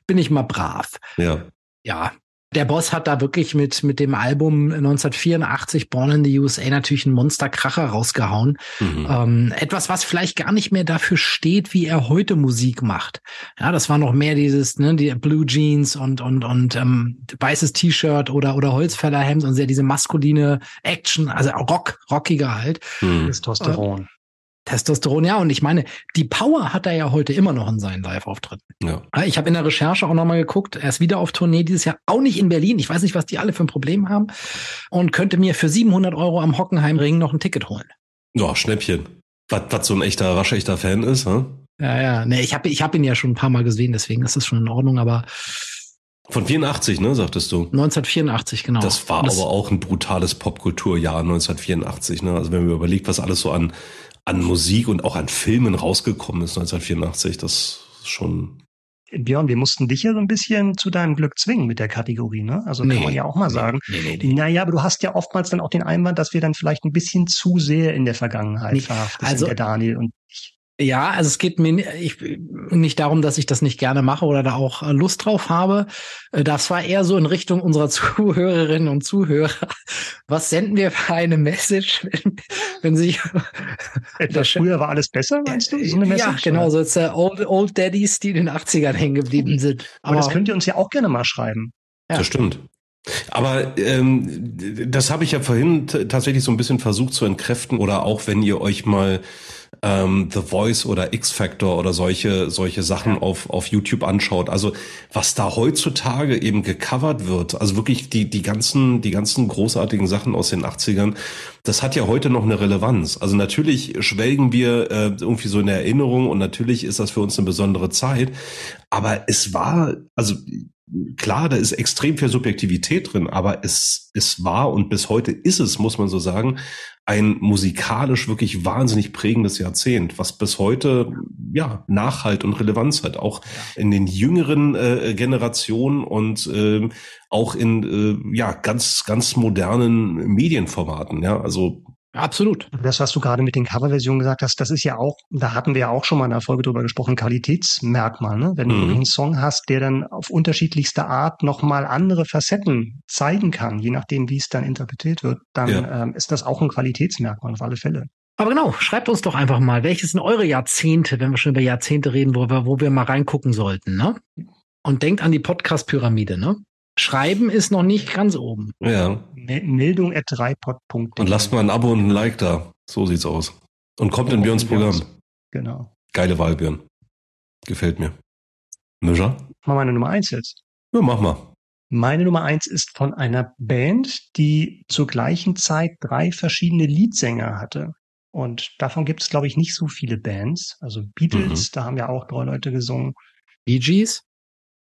bin ich mal brav. Ja. Ja. Der Boss hat da wirklich mit, mit dem Album 1984 Born in the USA natürlich einen Monsterkracher rausgehauen. Mhm. Ähm, etwas, was vielleicht gar nicht mehr dafür steht, wie er heute Musik macht. Ja, das war noch mehr dieses, ne, die Blue Jeans und, und, und ähm, weißes T-Shirt oder, oder Holzfällerhemd und sehr diese maskuline Action, also Rock, rockiger halt. Mhm. Testosteron. Testosteron, ja, und ich meine, die Power hat er ja heute immer noch in seinen Live-Auftritten. Ja. Ich habe in der Recherche auch nochmal geguckt, er ist wieder auf Tournee dieses Jahr, auch nicht in Berlin. Ich weiß nicht, was die alle für ein Problem haben und könnte mir für 700 Euro am Hockenheimring noch ein Ticket holen. ja, Schnäppchen. Was, was so ein echter, waschechter Fan ist, ne? Ja, ja, nee, ich habe ich hab ihn ja schon ein paar Mal gesehen, deswegen ist das schon in Ordnung, aber Von 84, ne, sagtest du? 1984, genau. Das war Und aber auch ein brutales Popkulturjahr 1984, ne? Also wenn man überlegt, was alles so an, an Musik und auch an Filmen rausgekommen ist 1984, das ist schon. Björn, wir mussten dich ja so ein bisschen zu deinem Glück zwingen mit der Kategorie, ne? Also Nee, kann man ja auch mal nee, sagen. Nee, nee, nee. Naja, aber du hast ja oftmals dann auch den Einwand, dass wir dann vielleicht ein bisschen zu sehr in der Vergangenheit Nee, verhaftet also- sind, der Daniel und ich. Ja, also es geht mir ich, nicht darum, dass ich das nicht gerne mache oder da auch äh, Lust drauf habe. Äh, Das war eher so in Richtung unserer Zuhörerinnen und Zuhörer. Was senden wir für eine Message, wenn, wenn sich Etwas Der- früher war alles besser, meinst du? So eine ja, Message? genau, so jetzt äh, Old, Old Daddies, die in den 80ern hängen geblieben sind. Aber das könnt ihr uns ja auch gerne mal schreiben. Ja. Das stimmt. Aber ähm, das habe ich ja vorhin tatsächlich so ein bisschen versucht zu entkräften oder auch wenn ihr euch mal ähm, The Voice oder X Factor oder solche solche Sachen auf auf YouTube anschaut. Also was da heutzutage eben gecovert wird, also wirklich die die ganzen die ganzen großartigen Sachen aus den 80ern, das hat ja heute noch eine Relevanz. Also natürlich schwelgen wir äh, irgendwie so in der Erinnerung und natürlich ist das für uns eine besondere Zeit, aber es war also klar, da ist extrem viel Subjektivität drin, aber es, es war und bis heute ist es, muss man so sagen, ein musikalisch wirklich wahnsinnig prägendes Jahrzehnt, was bis heute ja Nachhalt und Relevanz hat, auch in den jüngeren äh, Generationen und ähm, auch in äh, ja ganz ganz modernen Medienformaten. Ja, also Absolut. Das, was du gerade mit den Coverversionen gesagt hast, das ist ja auch, da hatten wir ja auch schon mal in der Folge drüber gesprochen, Qualitätsmerkmal, ne? Wenn du Mhm. wirklich einen Song hast, der dann auf unterschiedlichste Art nochmal andere Facetten zeigen kann, je nachdem, wie es dann interpretiert wird, dann Ja. ähm, ist das auch ein Qualitätsmerkmal auf alle Fälle. Aber genau, schreibt uns doch einfach mal, welches sind eure Jahrzehnte, wenn wir schon über Jahrzehnte reden, wo wir, wo wir mal reingucken sollten, ne? Und denkt an die Podcast-Pyramide, ne? Schreiben ist noch nicht ganz oben. ja, Me- Meldung at 3pod.de. und lasst mal ein Abo und ein Like da. So sieht's aus. Und kommt in Björns Programm. Genau. Geile Wahl, Björn. Gefällt mir. Mischa? Mal meine Nummer eins jetzt. Ja, mach mal. Meine Nummer eins ist von einer Band, die zur gleichen Zeit drei verschiedene Leadsänger hatte. Und davon gibt es, glaube ich, nicht so viele Bands. Also Beatles, da haben ja auch drei Leute gesungen. Bee Gees?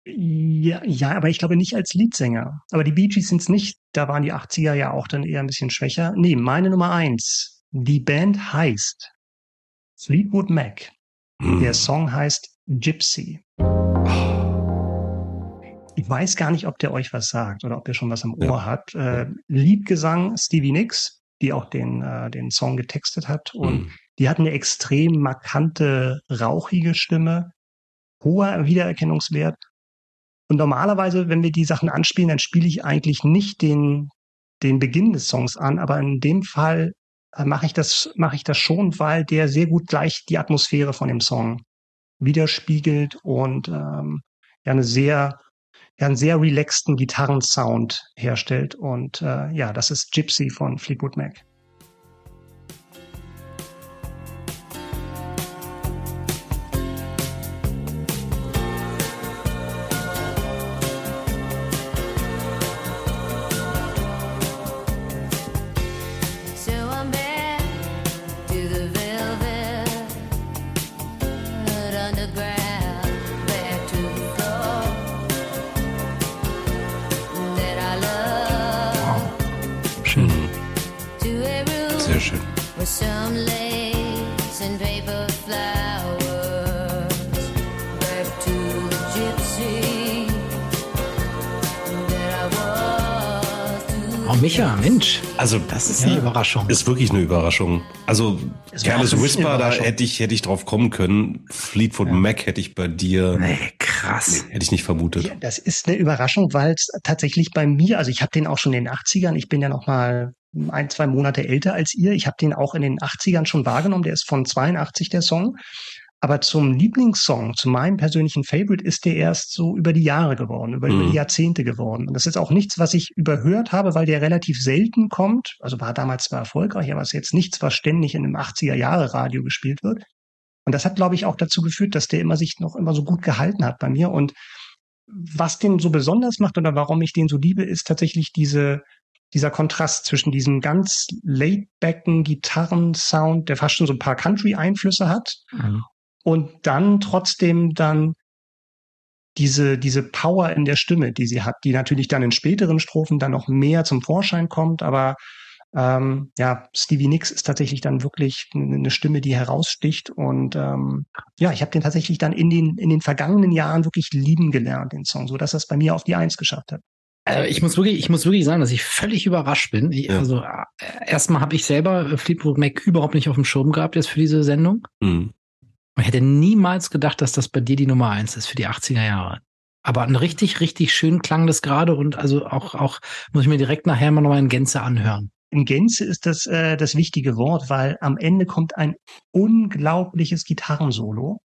Ja, ja, aber ich glaube nicht als Leadsänger. Aber die Bee Gees sind's nicht. Da waren die 80er ja auch dann eher ein bisschen schwächer. Nee, meine Nummer eins. Die Band heißt Fleetwood Mac. Hm. Der Song heißt Gypsy. Ich weiß gar nicht, ob der euch was sagt oder ob ihr schon was am Ja. Ohr habt. Äh, Liedgesang Stevie Nicks, die auch den, äh, den Song getextet hat. Und Hm. die hat eine extrem markante, rauchige Stimme, hoher Wiedererkennungswert. Und normalerweise, wenn wir die Sachen anspielen, dann spiele ich eigentlich nicht den, den Beginn des Songs an, aber in dem Fall äh, mache ich das, mache ich das schon, weil der sehr gut gleich die Atmosphäre von dem Song widerspiegelt und ähm, ja eine sehr, ja einen sehr relaxten Gitarrensound herstellt. Und äh, ja, das ist Gypsy von Fleetwood Mac. Micha, Mensch, Also, das ist eine Überraschung. ist wirklich eine Überraschung. Also, Careless Whisper, da hätte ich, hätte ich drauf kommen können. Fleetwood Mac hätte ich bei dir, Nee, krass. hätte ich nicht vermutet. Ja, das ist eine Überraschung, weil es tatsächlich bei mir, also ich habe den auch schon in den 80ern, ich bin ja noch mal ein, zwei Monate älter als ihr. Ich habe den auch in den 80ern schon wahrgenommen, der ist von 82 der Song. Aber zum Lieblingssong, zu meinem persönlichen Favorite, ist der erst so über die Jahre geworden, über, über Mhm. die Jahrzehnte geworden. Und das ist auch nichts, was ich überhört habe, weil der relativ selten kommt. Also war damals zwar erfolgreich, aber ist jetzt nichts, was ständig in einem 80er-Jahre-Radio gespielt wird. Und das hat, glaube ich, auch dazu geführt, dass der immer sich noch immer so gut gehalten hat bei mir. Und was den so besonders macht oder warum ich den so liebe, ist tatsächlich diese, dieser Kontrast zwischen diesem ganz laid-backen Gitarrensound, der fast schon so ein paar Country-Einflüsse hat, Mhm. Und dann trotzdem dann diese, diese Power in der Stimme, die sie hat, die natürlich dann in späteren Strophen dann noch mehr zum Vorschein kommt, aber ähm, ja, Stevie Nicks ist tatsächlich dann wirklich eine Stimme, die heraussticht und ähm, ja, ich habe den tatsächlich dann in den in den vergangenen Jahren wirklich lieben gelernt, den Song, so dass er es bei mir auf die Eins geschafft hat. Äh, ich muss wirklich, ich muss wirklich sagen, dass ich völlig überrascht bin. Ich, Ja. Also äh, erstmal habe ich selber äh, Fleetwood Mac überhaupt nicht auf dem Schirm gehabt jetzt für diese Sendung. Mhm. Ich hätte niemals gedacht, dass das bei dir die Nummer eins ist für die 80er Jahre. Aber ein richtig, richtig schön klang das gerade und also auch, auch muss ich mir direkt nachher mal nochmal in Gänze anhören. In Gänze ist das äh, das wichtige Wort, weil am Ende kommt ein unglaubliches Gitarrensolo,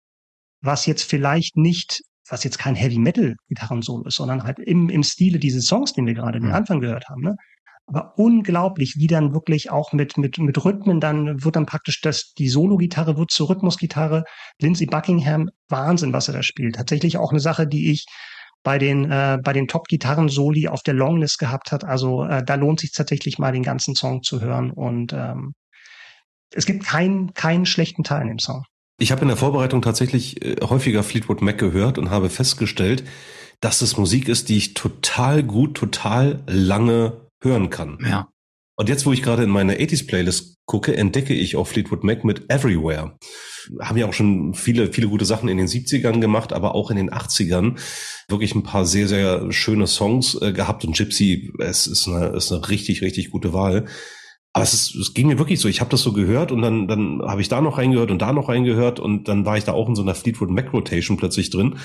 was jetzt vielleicht nicht, was jetzt kein Heavy Metal Gitarrensolo ist, sondern halt im, im Stile dieses Songs, den wir gerade den Mhm. Anfang gehört haben. Ne? Aber unglaublich, wie dann wirklich auch mit mit mit Rhythmen dann wird dann praktisch das die Solo-Gitarre wird zur Rhythmusgitarre. Lindsey Buckingham, Wahnsinn, was er da spielt. Tatsächlich auch eine Sache, die ich bei den äh, bei den Top-Gitarren-Soli auf der Longlist gehabt hat. Also äh, da lohnt sich tatsächlich mal den ganzen Song zu hören und ähm, es gibt keinen keinen schlechten Teil in dem Song. Ich habe in der Vorbereitung tatsächlich äh, häufiger Fleetwood Mac gehört und habe festgestellt, dass es Musik ist, die ich total gut, total lange hören kann. Ja. Und jetzt, wo ich gerade in meine 80s Playlist gucke, entdecke ich auch Fleetwood Mac mit Everywhere. Haben ja auch schon viele, viele gute Sachen in den 70ern gemacht, aber auch in den 80ern wirklich ein paar sehr, sehr schöne Songs äh, gehabt und Gypsy, es ist eine, ist eine richtig, richtig gute Wahl. Aber es, ist, es ging mir wirklich so, ich habe das so gehört und dann, dann habe ich da noch reingehört und da noch reingehört und dann war ich da auch in so einer Fleetwood Mac Rotation plötzlich drin.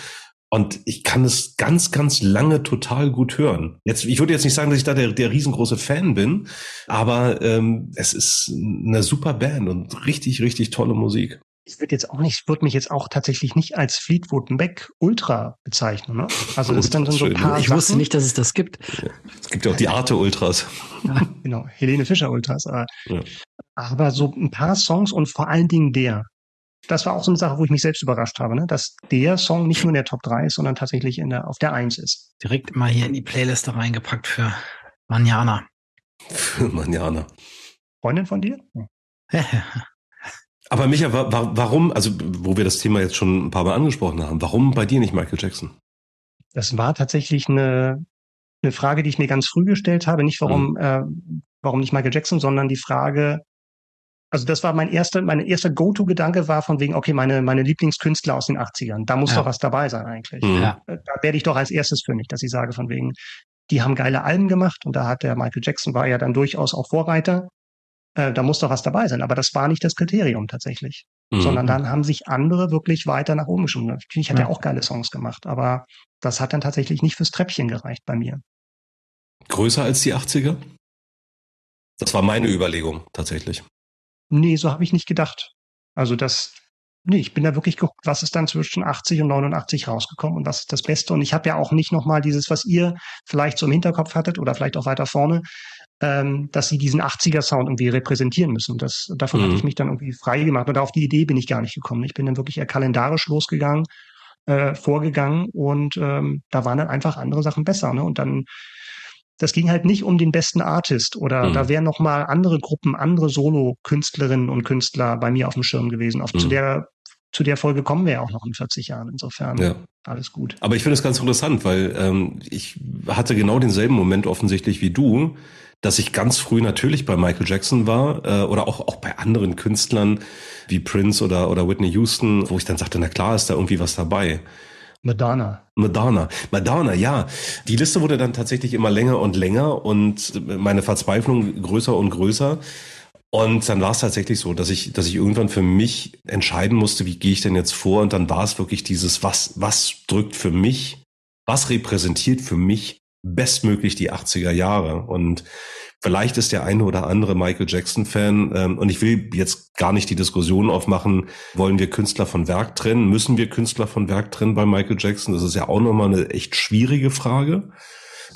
Und ich kann es ganz, ganz lange total gut hören. Jetzt, ich würde jetzt nicht sagen, dass ich da der, der riesengroße Fan bin, aber ähm, es ist eine super Band und richtig, richtig tolle Musik. Ich würde jetzt auch nicht, würde mich jetzt auch tatsächlich nicht als Fleetwood Mac Ultra bezeichnen. Ne? Also das ist dann so ein paar Ich Sachen, wusste nicht, dass es das gibt. Es gibt ja auch die Arte Ultras. genau, Helene Fischer Ultras. Aber, Ja. aber so ein paar Songs und vor allen Dingen der. Das war auch so eine Sache, wo ich mich selbst überrascht habe, ne? dass der Song nicht nur in der Top 3 ist, sondern tatsächlich in der, auf der 1 ist. Direkt mal hier in die Playliste reingepackt für Manjana. Für Manjana. Freundin von dir? Aber Micha, wa wa warum, also wo wir das Thema jetzt schon ein paar Mal angesprochen haben, warum bei dir nicht Michael Jackson? Das war tatsächlich eine, eine Frage, die ich mir ganz früh gestellt habe. Nicht warum, äh, warum nicht Michael Jackson, sondern die Frage, also das war mein erster, mein erster Go-To-Gedanke war von wegen, okay, meine, meine Lieblingskünstler aus den 80ern. Da muss Ja. doch was dabei sein eigentlich. Mhm. Ja. Äh, Da werde ich doch als erstes fündig, dass ich sage von wegen, die haben geile Alben gemacht und da hat der Michael Jackson war ja dann durchaus auch Vorreiter. Äh, da muss doch was dabei sein. Aber das war nicht das Kriterium tatsächlich. Mhm. Sondern dann haben sich andere wirklich weiter nach oben geschoben. Natürlich hat Ja. er auch geile Songs gemacht, aber das hat dann tatsächlich nicht fürs Treppchen gereicht bei mir. Größer als die 80er? Das war meine Überlegung, tatsächlich. Nee, so habe ich nicht gedacht. Also das, nee, ich bin da wirklich geguckt, was ist dann zwischen 80 und 89 rausgekommen und was ist das Beste. Und ich habe ja auch nicht nochmal dieses, was ihr vielleicht so im Hinterkopf hattet oder vielleicht auch weiter vorne, ähm, dass sie diesen 80er-Sound irgendwie repräsentieren müssen. Das, davon Mhm. hatte ich mich dann irgendwie frei gemacht. Und auf die Idee bin ich gar nicht gekommen. Ich bin dann wirklich eher kalendarisch losgegangen, äh, vorgegangen und ähm, da waren dann einfach andere Sachen besser. Ne? Und dann das ging halt nicht um den besten Artist oder Mhm. da wären noch mal andere Gruppen, andere Solo-Künstlerinnen und Künstler bei mir auf dem Schirm gewesen. Auf, Zu Mhm. der zu der Folge kommen wir ja auch noch in 40 Jahren. Insofern Ja. alles gut. Aber ich finde es ganz interessant, weil ähm, ich hatte genau denselben Moment offensichtlich wie du, dass ich ganz früh natürlich bei Michael Jackson war äh, oder auch auch bei anderen Künstlern wie Prince oder oder Whitney Houston, wo ich dann sagte, na klar ist da irgendwie was dabei. Madonna. Madonna. Madonna, ja. Die Liste wurde dann tatsächlich immer länger und länger und meine Verzweiflung größer und größer. Und dann war es tatsächlich so, dass ich, dass ich irgendwann für mich entscheiden musste, wie gehe ich denn jetzt vor? Und dann war es wirklich dieses, was, was drückt für mich, was repräsentiert für mich bestmöglich die 80er Jahre? Und vielleicht ist der eine oder andere Michael Jackson-Fan, ähm, und ich will jetzt gar nicht die Diskussion aufmachen, wollen wir Künstler von Werk trennen? Müssen wir Künstler von Werk trennen bei Michael Jackson? Das ist ja auch nochmal eine echt schwierige Frage.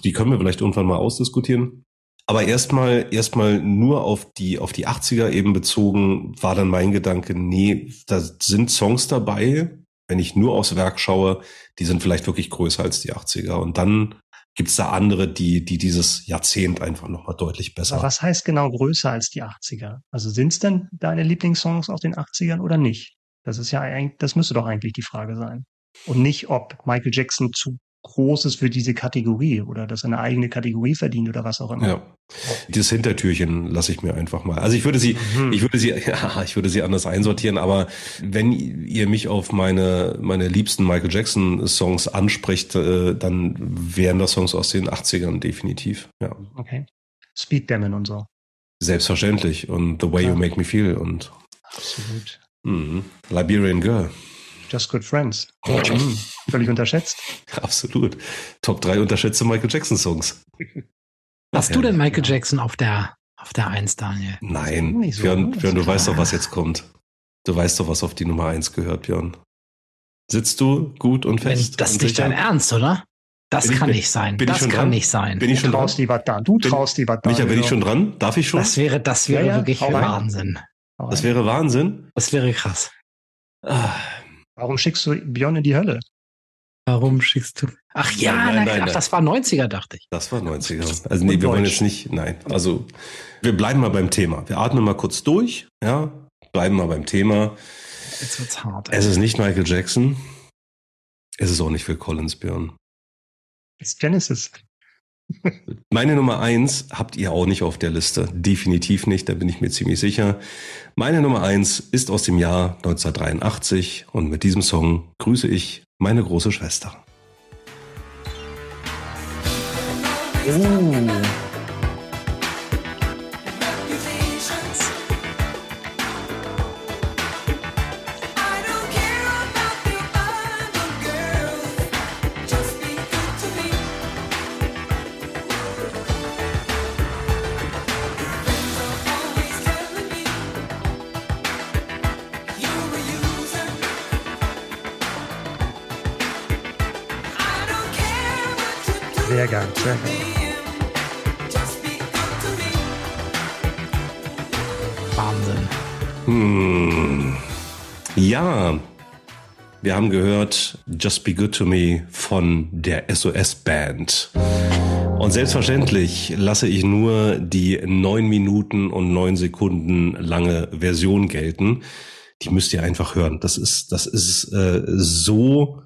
Die können wir vielleicht irgendwann mal ausdiskutieren. Aber erstmal, erstmal nur auf die, auf die 80er eben bezogen, war dann mein Gedanke, nee, da sind Songs dabei, wenn ich nur aufs Werk schaue, die sind vielleicht wirklich größer als die 80er. Und dann gibt's da andere, die, die dieses Jahrzehnt einfach nochmal deutlich besser. Aber was heißt genau größer als die 80er? Also sind's denn deine Lieblingssongs aus den 80ern oder nicht? Das ist ja eigentlich, das müsste doch eigentlich die Frage sein. Und nicht, ob Michael Jackson zu groß ist für diese Kategorie oder dass er eine eigene Kategorie verdient oder was auch immer. Ja. Dieses Hintertürchen lasse ich mir einfach mal. Also ich würde sie, Mhm. ich würde sie, ja, ich würde sie anders einsortieren, aber wenn ihr mich auf meine, meine liebsten Michael Jackson Songs anspricht, äh, dann wären das Songs aus den 80ern definitiv. Ja. Okay. Speed Demon und so. Selbstverständlich. Und The Way You Klar. Make Me Feel und Absolut. mhm. Liberian Girl. Just Good Friends. Mhm. Völlig unterschätzt. Absolut. Top 3 unterschätzte Michael Jackson Songs. Hast Ach, du denn. Michael Jackson auf der, auf der Eins, Daniel? Nein, so, Björn, Björn du ist weißt klar. doch, was jetzt kommt. Du weißt doch, was auf die Nummer 1 gehört, Björn. Sitzt du gut und Wenn fest? das und nicht dein Ernst, oder? Das Bin ich- kann bin- nicht sein. bin ich Das schon kann dran? nicht sein. Bin ich Du schon dran? traust lieber da. Du Bin- traust lieber da. Micha, bin ich schon dran? Darf ich schon? Das wäre, das wäre Ja, ja, wirklich. Wahnsinn. Das wäre Wahnsinn. Das wäre krass. Ah, Warum schickst du Björn in die Hölle? Warum schickst du? Ach ja, Nein, nein, nein, ach, das war 90er, dachte ich. Das war 90er. Also nee, Und wir wollen Deutsch. jetzt nicht, nein. Also wir bleiben mal beim Thema. Wir atmen mal kurz durch, ja, bleiben mal beim Thema. Jetzt wird's hart. Es ist nicht Michael Jackson. Es ist auch nicht Phil Collins, Björn. Das ist Genesis. Meine Nummer eins habt ihr auch nicht auf der Liste. Definitiv nicht, da bin ich mir ziemlich sicher. Meine Nummer eins ist aus dem Jahr 1983 und mit diesem Song grüße ich meine große Schwester. Oh. Haben gehört Just Be Good to Me von der SOS Band. Und selbstverständlich lasse ich nur die neun Minuten und neun Sekunden lange Version gelten. Die müsst ihr einfach hören. Das ist, das ist äh, so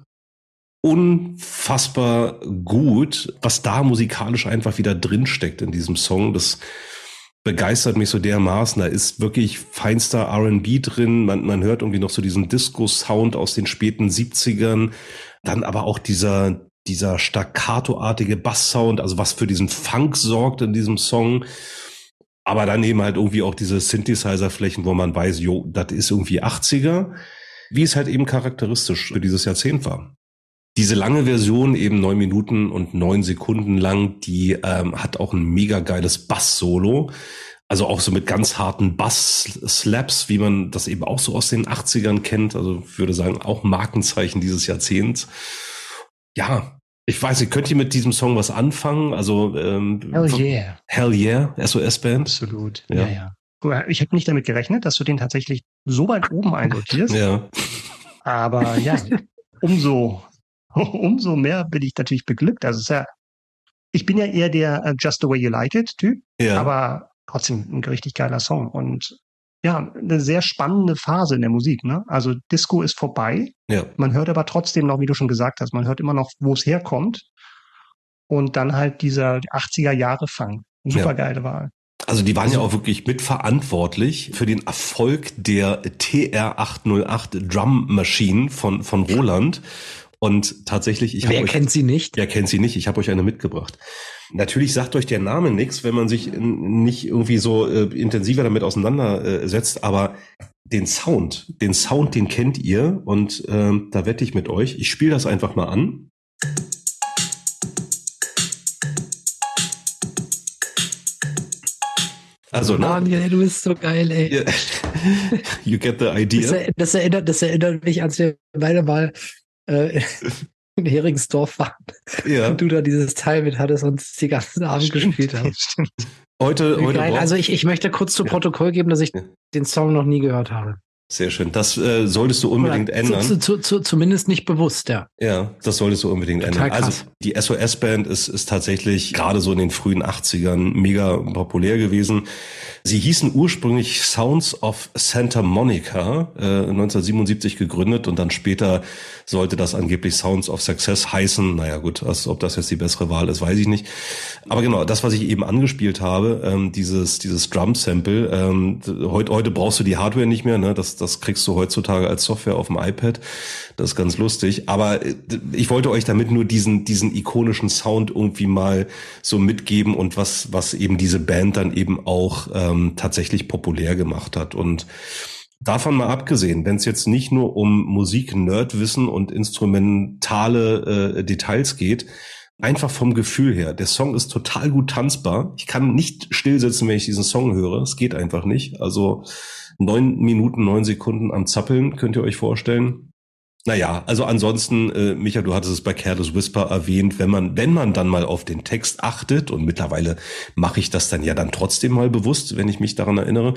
unfassbar gut, was da musikalisch einfach wieder drinsteckt in diesem Song. Das begeistert mich so dermaßen. Da ist wirklich feinster R&B drin. Man, man hört irgendwie noch so diesen Disco-Sound aus den späten 70ern. Dann aber auch dieser, dieser staccato-artige Bass-Sound, also was für diesen Funk sorgt in diesem Song. Aber dann eben halt irgendwie auch diese Synthesizer-Flächen, wo man weiß, jo, das ist irgendwie 80er. Wie es halt eben charakteristisch für dieses Jahrzehnt war. Diese lange Version, eben neun Minuten und neun Sekunden lang, die ähm, hat auch ein mega geiles Bass-Solo. Also auch so mit ganz harten Bass-Slaps, wie man das eben auch so aus den 80ern kennt. Also ich würde sagen, auch Markenzeichen dieses Jahrzehnts. Ja, ich weiß nicht, könnt ihr mit diesem Song was anfangen? Also ähm, Hell yeah. Hell yeah, SOS-Band. Absolut. Ja. Ja, ja. Ich habe nicht damit gerechnet, dass du den tatsächlich so weit oben einsortierst. Ja, Aber ja, umso, umso mehr bin ich natürlich beglückt. Also es ist ja, ich bin ja eher der äh, Just the Way You Like It Typ, ja. aber trotzdem ein richtig geiler Song und ja, eine sehr spannende Phase in der Musik. Ne? Also Disco ist vorbei. ja. Man hört aber trotzdem noch, wie du schon gesagt hast, man hört immer noch, wo es herkommt. Und dann halt dieser 80er Jahre Fang. Super geile Wahl. Also die waren ja auch wirklich mitverantwortlich für den Erfolg der TR-808 Drum Machine von, von Roland. Und tatsächlich, ich habe Wer euch, kennt sie nicht? Wer kennt sie nicht? Ich habe euch eine mitgebracht. Natürlich sagt euch der Name nichts, wenn man sich nicht irgendwie so äh, intensiver damit auseinandersetzt, aber den Sound, den Sound, den kennt ihr und ähm, da wette ich mit euch. Ich spiele das einfach mal an. Also, ne? Daniel, du bist so geil, ey. You get the Das, idea. er, das, erinnert, das erinnert mich, als wir beide mal äh, in Heringsdorf waren Ja. und du da dieses Teil mit hattest und die ganzen Abend gespielt hast. Stimmt. Heute, heute braucht- Also ich, ich möchte kurz zu Ja. Protokoll geben, dass ich den Song noch nie gehört habe. Sehr schön. Das äh, solltest du unbedingt Oder ändern. Zu, zu, zu, zumindest nicht bewusst, ja. Ja, das solltest du unbedingt Total ändern. Also krass. die SOS-Band ist, ist tatsächlich gerade so in den frühen 80ern mega populär gewesen. Sie hießen ursprünglich Sounds of Santa Monica, äh, 1977 gegründet und dann später sollte das angeblich Sounds of Success heißen. Naja gut, also, ob das jetzt die bessere Wahl ist, weiß ich nicht. Aber genau, das, was ich eben angespielt habe, ähm, dieses, dieses Drum-Sample, ähm, heute, heute brauchst du die Hardware nicht mehr, ne? das, das kriegst du heutzutage als Software auf dem iPad. Das ist ganz lustig. Aber äh, ich wollte euch damit nur diesen, diesen ikonischen Sound irgendwie mal so mitgeben und was, was eben diese Band dann eben auch ähm, tatsächlich populär gemacht hat. Und Davon mal abgesehen, wenn es jetzt nicht nur um Musik, Nerdwissen und instrumentale äh, Details geht, einfach vom Gefühl her. Der Song ist total gut tanzbar. Ich kann nicht stillsitzen, wenn ich diesen Song höre. Es geht einfach nicht. Also neun Minuten, neun Sekunden am Zappeln, könnt ihr euch vorstellen. Naja, also ansonsten, äh, Micha, du hattest es bei Careless Whisper erwähnt, wenn man, wenn man dann mal auf den Text achtet, und mittlerweile mache ich das dann ja dann trotzdem mal bewusst, wenn ich mich daran erinnere.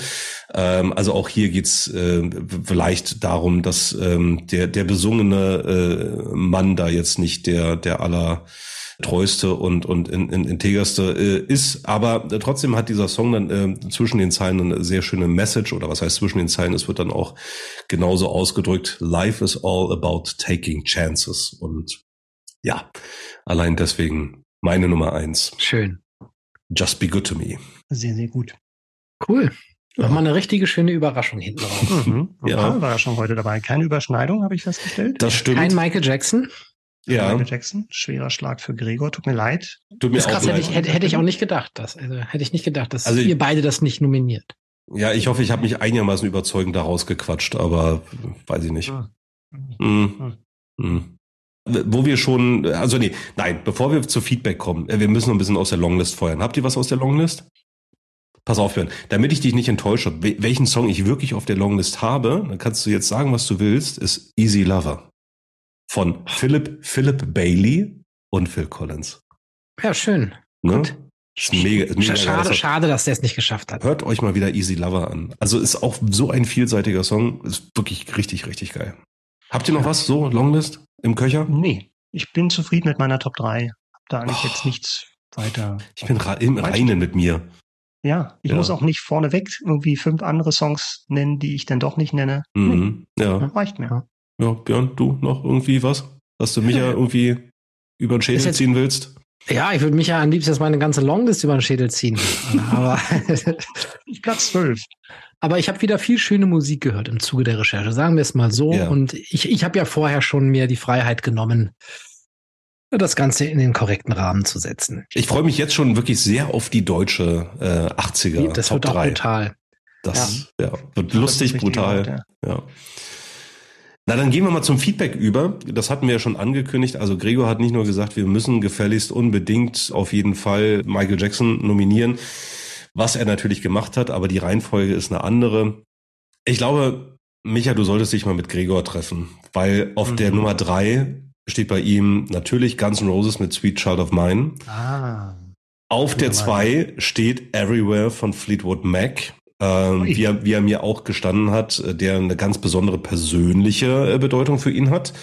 Ähm, also auch hier geht's äh, vielleicht darum, dass ähm, der, der besungene äh, Mann da jetzt nicht der, der aller treueste und und in, in, integerste äh, ist, aber äh, trotzdem hat dieser Song dann äh, zwischen den Zeilen eine sehr schöne Message oder was heißt zwischen den Zeilen, es wird dann auch genauso ausgedrückt, life is all about taking chances und ja, allein deswegen meine Nummer eins, Schön. just be good to me. Sehr, sehr gut. Cool. Ja. Nochmal eine richtige schöne Überraschung hinten drauf. Mhm. Ein Ja. paar Überraschungen heute dabei. Keine Überschneidung, habe ich festgestellt. Das stimmt. Kein Michael Jackson. Ja, Michael Jackson, schwerer Schlag für Gregor. Tut mir leid. tut mir Das ist auch krass, hätte leid. ich, hätte, hätte ich auch nicht gedacht. Das, also, hätte ich nicht gedacht, dass Also- ihr beide das nicht nominiert. Ja, ich hoffe, ich habe mich einigermaßen überzeugend da rausgequatscht, aber weiß ich nicht. Hm. Hm. Hm. Wo wir schon, also nee, nein, bevor wir zu Feedback kommen, äh, wir müssen noch ein bisschen aus der Longlist feuern. Habt ihr was aus der Longlist? Pass auf, Björn, damit ich dich nicht enttäusche, wel- welchen Song ich wirklich auf der Longlist habe, dann kannst du jetzt sagen, was du willst, ist Easy Lover. Von Philip, Philip Bailey und Phil Collins. Ja, schön. Ne? Gut. Mega, mega Schade, geil. schade, dass der es nicht geschafft hat. Hört euch mal wieder Easy Lover an. Also ist auch so ein vielseitiger Song, ist wirklich richtig, richtig geil. Habt ihr noch was so, Longlist im Köcher? Nee, ich bin zufrieden mit meiner Top 3. Hab da eigentlich Oh. jetzt nichts weiter. Ich bin ra- im Reinen mit mir. Ja, ich Ja. muss auch nicht vorneweg irgendwie fünf andere Songs nennen, die ich dann doch nicht nenne. Nee, Mhm. Ja. reicht mir. Ja, Björn, du noch irgendwie was? Dass du mich ja irgendwie über den Schädel jetzt- ziehen willst? Ja, ich würde mich ja am liebsten jetzt meine ganze Longlist über den Schädel ziehen. aber, Platz 12. aber ich habe wieder viel schöne Musik gehört im Zuge der Recherche, sagen wir es mal so. Ja. Und ich, ich habe ja vorher schon mir die Freiheit genommen, das Ganze in den korrekten Rahmen zu setzen. Ich freue mich jetzt schon wirklich sehr auf die deutsche äh, 80er das Top wird auch 3. brutal. Das ja. wird Das ist lustig, brutal. laut, ja. Na, dann gehen wir mal zum Feedback über. Das hatten wir ja schon angekündigt. Also Gregor hat nicht nur gesagt, wir müssen gefälligst unbedingt auf jeden Fall Michael Jackson nominieren, was er natürlich gemacht hat, aber die Reihenfolge ist eine andere. Ich glaube, Micha, du solltest dich mal mit Gregor treffen, weil auf Mhm. der Nummer drei steht bei ihm natürlich Guns N' Roses mit Sweet Child of Mine. Ah. Auf der zwei steht Everywhere von Fleetwood Mac. Ähm, wie, er, wie er mir auch gestanden hat, äh, der eine ganz besondere persönliche äh, Bedeutung für ihn hat.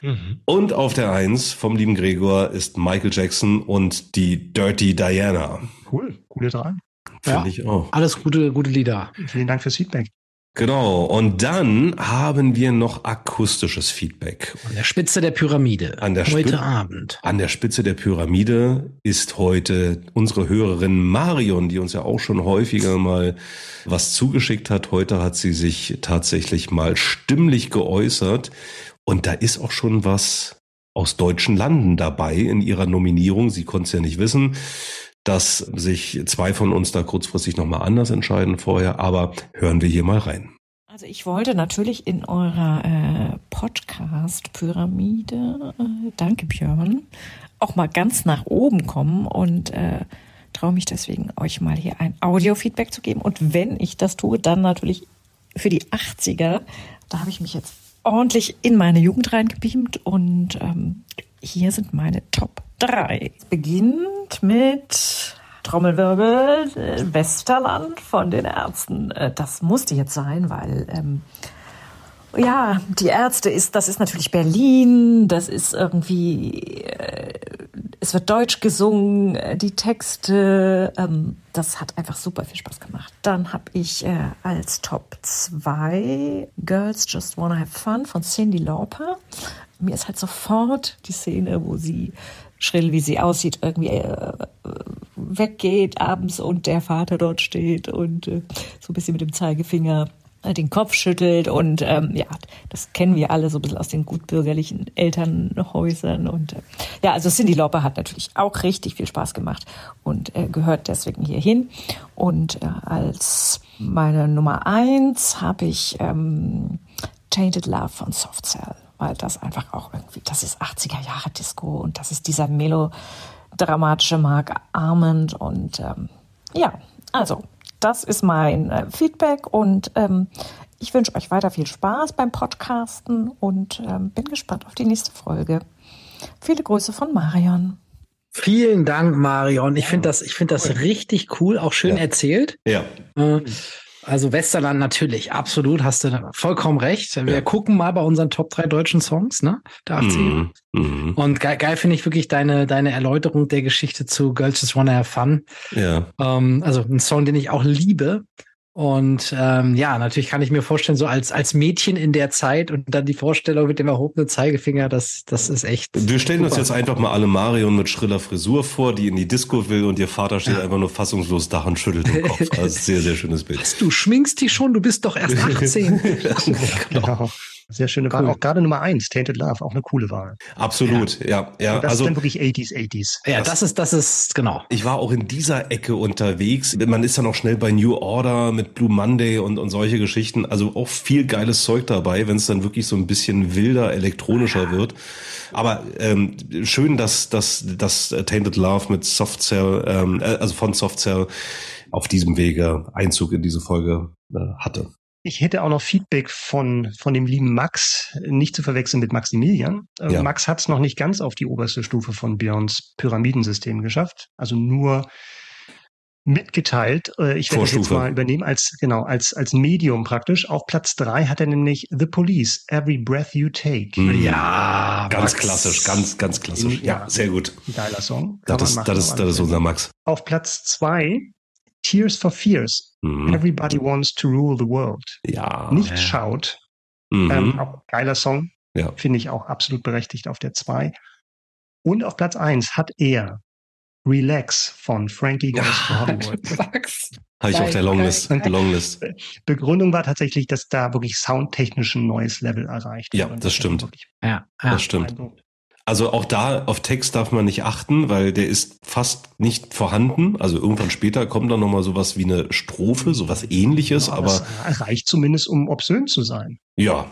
Mhm. Und auf der Eins vom lieben Gregor ist Michael Jackson und die Dirty Diana. Cool. Coole drei. Finde Ja. ich auch. Alles gute, gute Lieder. Vielen Dank fürs Feedback. Genau. Und dann haben wir noch akustisches Feedback. An der Spitze der Pyramide. An der Heute Spitze- Abend. An der Spitze der Pyramide ist heute unsere Hörerin Marion, die uns ja auch schon häufiger mal was zugeschickt hat. Heute hat sie sich tatsächlich mal stimmlich geäußert. Und da ist auch schon was aus deutschen Landen dabei in ihrer Nominierung. Sie konnte es ja nicht wissen, dass sich zwei von uns da kurzfristig nochmal anders entscheiden vorher, aber hören wir hier mal rein. Also ich wollte natürlich in eurer äh, Podcast-Pyramide, äh, danke Björn, auch mal ganz nach oben kommen und äh, traue mich deswegen, euch mal hier ein Audio-Feedback zu geben. Und wenn ich das tue, dann natürlich für die 80er. Da habe ich mich jetzt ordentlich in meine Jugend reingebeamt und ähm, hier sind meine Top 3. Es beginnt mit Trommelwirbel, äh, Westerland von den Ärzten. Äh, das musste jetzt sein, weil ähm, ja, die Ärzte ist, das ist natürlich Berlin, das ist irgendwie, äh, es wird Deutsch gesungen, äh, die Texte, ähm, das hat einfach super viel Spaß gemacht. Dann habe ich äh, als Top 2 Girls Just Wanna Have Fun von Cindy Lauper. Mir ist halt sofort die Szene, wo sie schrill, wie sie aussieht, irgendwie äh, weggeht abends und der Vater dort steht und äh, so ein bisschen mit dem Zeigefinger äh, den Kopf schüttelt und ähm, ja, das kennen wir alle so ein bisschen aus den gutbürgerlichen Elternhäusern und äh, ja, also Cindy Lauper hat natürlich auch richtig viel Spaß gemacht und äh, gehört deswegen hier hin und äh, als meine Nummer eins habe ich ähm, Tainted Love von Soft Cell, weil das einfach auch irgendwie, das ist 80er Jahre Disco und das ist dieser melodramatische Mark Armand und ähm, ja, also das ist mein äh, Feedback und ähm, ich wünsche euch weiter viel Spaß beim Podcasten und ähm, bin gespannt auf die nächste Folge. Viele Grüße von Marion. Vielen Dank, Marion. Ich finde das, ich finde das richtig cool, auch schön Ja. erzählt. Ja, Äh, Also Westerland natürlich, absolut, hast du vollkommen recht. Wir Ja. gucken mal bei unseren Top 3 deutschen Songs, ne? Der 80er. mhm. Mhm. Und geil, geil finde ich wirklich deine, deine Erläuterung der Geschichte zu Girls Just Wanna Have Fun. ja. Ähm, also ein Song, den ich auch liebe. Und ähm, ja, natürlich kann ich mir vorstellen, so als, als Mädchen in der Zeit und dann die Vorstellung mit dem erhobenen Zeigefinger, das, das ist echt. Wir stellen uns super. jetzt einfach mal alle Marion mit schriller Frisur vor, die in die Disco will und ihr Vater steht einfach nur fassungslos da und schüttelt den Kopf. Also sehr, sehr schönes Bild. Du schminkst dich schon, du bist doch erst 18. Genau. Sehr schöne Wahl. Cool. Auch gerade Nummer eins, Tainted Love, auch eine coole Wahl. Absolut, ja, ja. Und das also ist dann wirklich 80s, 80s. ja, das ist, das ist, genau. ich war auch in dieser Ecke unterwegs. Man ist dann auch schnell bei New Order mit Blue Monday und, und solche Geschichten. Also auch viel geiles Zeug dabei, wenn es dann wirklich so ein bisschen wilder, elektronischer wird. Aber ähm, schön, dass, dass, dass Tainted Love mit Soft Cell, ähm, äh, also von Soft Cell auf diesem Wege Einzug in diese Folge äh, hatte. Ich hätte auch noch Feedback von, von dem lieben Max, nicht zu verwechseln mit Maximilian. Äh, Ja. Max hat es noch nicht ganz auf die oberste Stufe von Björns Pyramidensystem geschafft. Also nur mitgeteilt. Äh, Ich werde das jetzt Vorstufe. mal übernehmen als, genau, als, als Medium praktisch. Auf Platz drei hat er nämlich The Police, Every Breath You Take. Mhm. Ja, Ganz Max. klassisch, ganz, ganz klassisch. Ja, Ja. sehr gut. Geiler Song. Kann Das, ist, das, ist, das ist unser Max. Auf Platz zwei Tears for Fears. Mhm. Everybody wants to rule the world. Ja. Nicht ja. schaut. Mhm. Ähm, auch geiler Song. Ja. Finde ich auch absolut berechtigt auf der 2. Und auf Platz 1 hat er Relax von Frankie Goes to Hollywood. Habe ich auf der Longlist. Longlist. Begründung war tatsächlich, dass da wirklich soundtechnisch ein neues Level erreicht Ja, das stimmt. Ja, ja. Das stimmt. Also auch da auf Text darf man nicht achten, weil der ist fast nicht vorhanden. Also irgendwann später kommt dann nochmal sowas wie eine Strophe, sowas ähnliches, Ja, aber das reicht zumindest, um obszön zu sein. ja,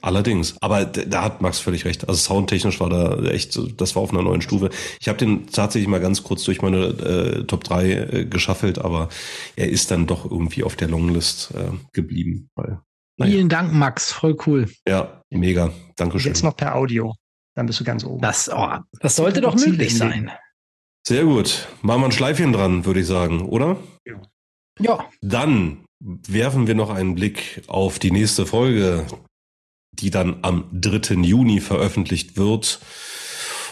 allerdings. Aber da hat Max völlig recht. Also soundtechnisch war da echt, das war auf einer neuen Stufe. Ich habe den tatsächlich mal ganz kurz durch meine äh, Top 3 äh, geschaffelt, aber er ist dann doch irgendwie auf der Longlist äh, geblieben. Weil, naja. Vielen Dank, Max. Voll cool. Ja, mega. Dankeschön. Jetzt noch per Audio. Dann bist du ganz oben. Das, oh, das sollte doch Ziele möglich sein. Sehr gut. Machen wir ein Schleifchen dran, würde ich sagen, oder? Ja. Dann werfen wir noch einen Blick auf die nächste Folge, die dann am 3. Juni veröffentlicht wird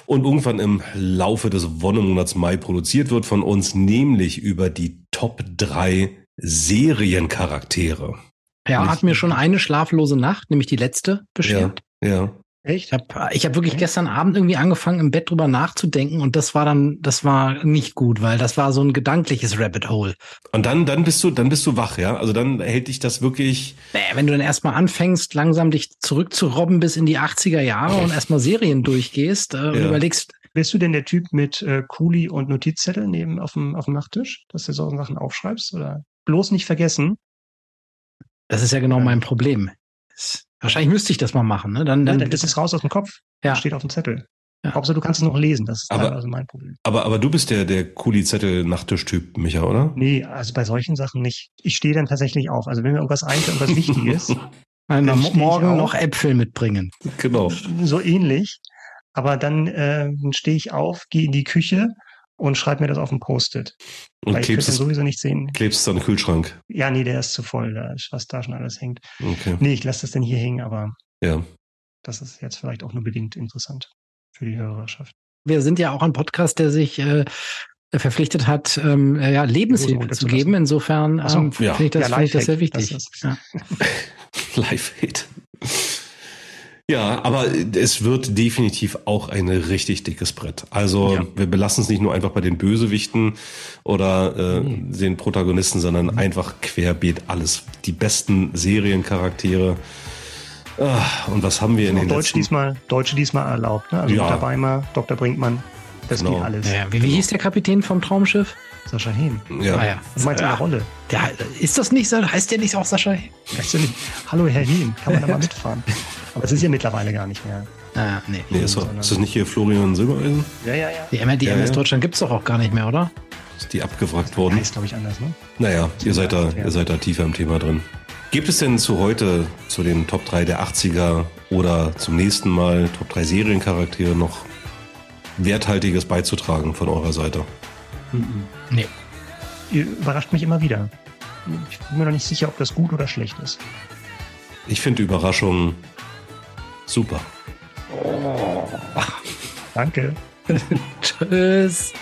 und irgendwann im Laufe des Wonnemonats Mai produziert wird von uns, nämlich über die Top 3 Seriencharaktere. Ja, Nicht- hat mir schon eine schlaflose Nacht, nämlich die letzte, beschert. Ja. Echt? Ich habe ich hab wirklich gestern Abend irgendwie angefangen, im Bett drüber nachzudenken und das war dann, das war nicht gut, weil das war so ein gedankliches Rabbit Hole. Und dann, dann bist du, dann bist du wach, ja? Also dann hält dich das wirklich. Naja, wenn du dann erstmal anfängst, langsam dich zurückzurobben bis in die 80er Jahre und erstmal Serien durchgehst äh, und Ja. überlegst, Bist du denn der Typ mit äh, Kuli und Notizzettel neben auf dem, auf dem Nachttisch, dass du so Sachen aufschreibst? Oder bloß nicht vergessen? das ist ja genau mein Problem. Wahrscheinlich müsste ich das mal machen, ne? Dann, Dann, dann, das ist raus aus dem Kopf. Ja. Steht auf dem Zettel. Ja. Hauptsache, du kannst es noch lesen. Das ist Aber- teilweise mein Problem. Aber, aber du bist der, der Kuli-Zettel-Nachttisch-Typ, Micha, oder? Nee, also bei solchen Sachen nicht. Ich stehe dann tatsächlich auf. Also wenn mir irgendwas einfällt, irgendwas Wichtiges, Nein, Dann ich morgen noch Äpfel mitbringen. Genau. so ähnlich. Aber dann äh, stehe ich auf, gehe in die Küche und schreibe mir das auf ein Post-it. Und Weil ich klebst dann es, sowieso nicht sehen. klebst es an den Kühlschrank. Ja, nee, der ist zu voll, da ist, was da schon alles hängt. Okay. Nee, ich lasse das dann hier hängen, aber Ja. das ist jetzt vielleicht auch nur bedingt interessant für die Hörerschaft. Wir sind ja auch ein Podcast, der sich äh, verpflichtet hat, ähm, äh, ja, Lebenshilfe zu geben. Insofern Ach so, ähm, ja. finde ich, das, Ja, finde ich das sehr wichtig. das ist- ja. Live-Hit. Ja, aber es wird definitiv auch ein richtig dickes Brett. Also Ja. wir belassen es nicht nur einfach bei den Bösewichten oder äh, Mhm. den Protagonisten, sondern einfach querbeet alles. Die besten Seriencharaktere. Ah, und was haben wir in den Deutsche letzten... diesmal, Deutsche diesmal erlaubt, ne? Also Ja. Dr. Beimer, Dr. Brinkmann, das Genau. geht alles. Ja, wie, wie hieß der Kapitän vom Traumschiff? Sascha Hehn. Ja. Ah, ja. Was meinst du in der Ja, Rolle? der, ist das nicht so? Heißt der nicht auch Sascha? Weißt du nicht? Hallo Herr Hehn, kann man da mal mitfahren? Aber es ist ja mittlerweile gar nicht mehr. Ah, nee. Nee, ist, doch, ist das nicht hier Florian Silbereisen? Ja, ja, ja. Die, M die Ja, MS ja. Deutschland gibt's doch auch gar nicht mehr, oder? Ist die abgewrackt worden? ist, glaube ich, anders, ne? Naja, ihr seid da, ihr seid da tiefer im Thema drin. Gibt es denn zu heute, zu den Top 3 der 80er oder zum nächsten Mal Top 3 Seriencharaktere noch Werthaltiges beizutragen von eurer Seite? Nee. Ihr überrascht mich immer wieder. Ich bin mir noch nicht sicher, ob das gut oder schlecht ist. Ich finde Überraschungen super. Danke. Tschüss.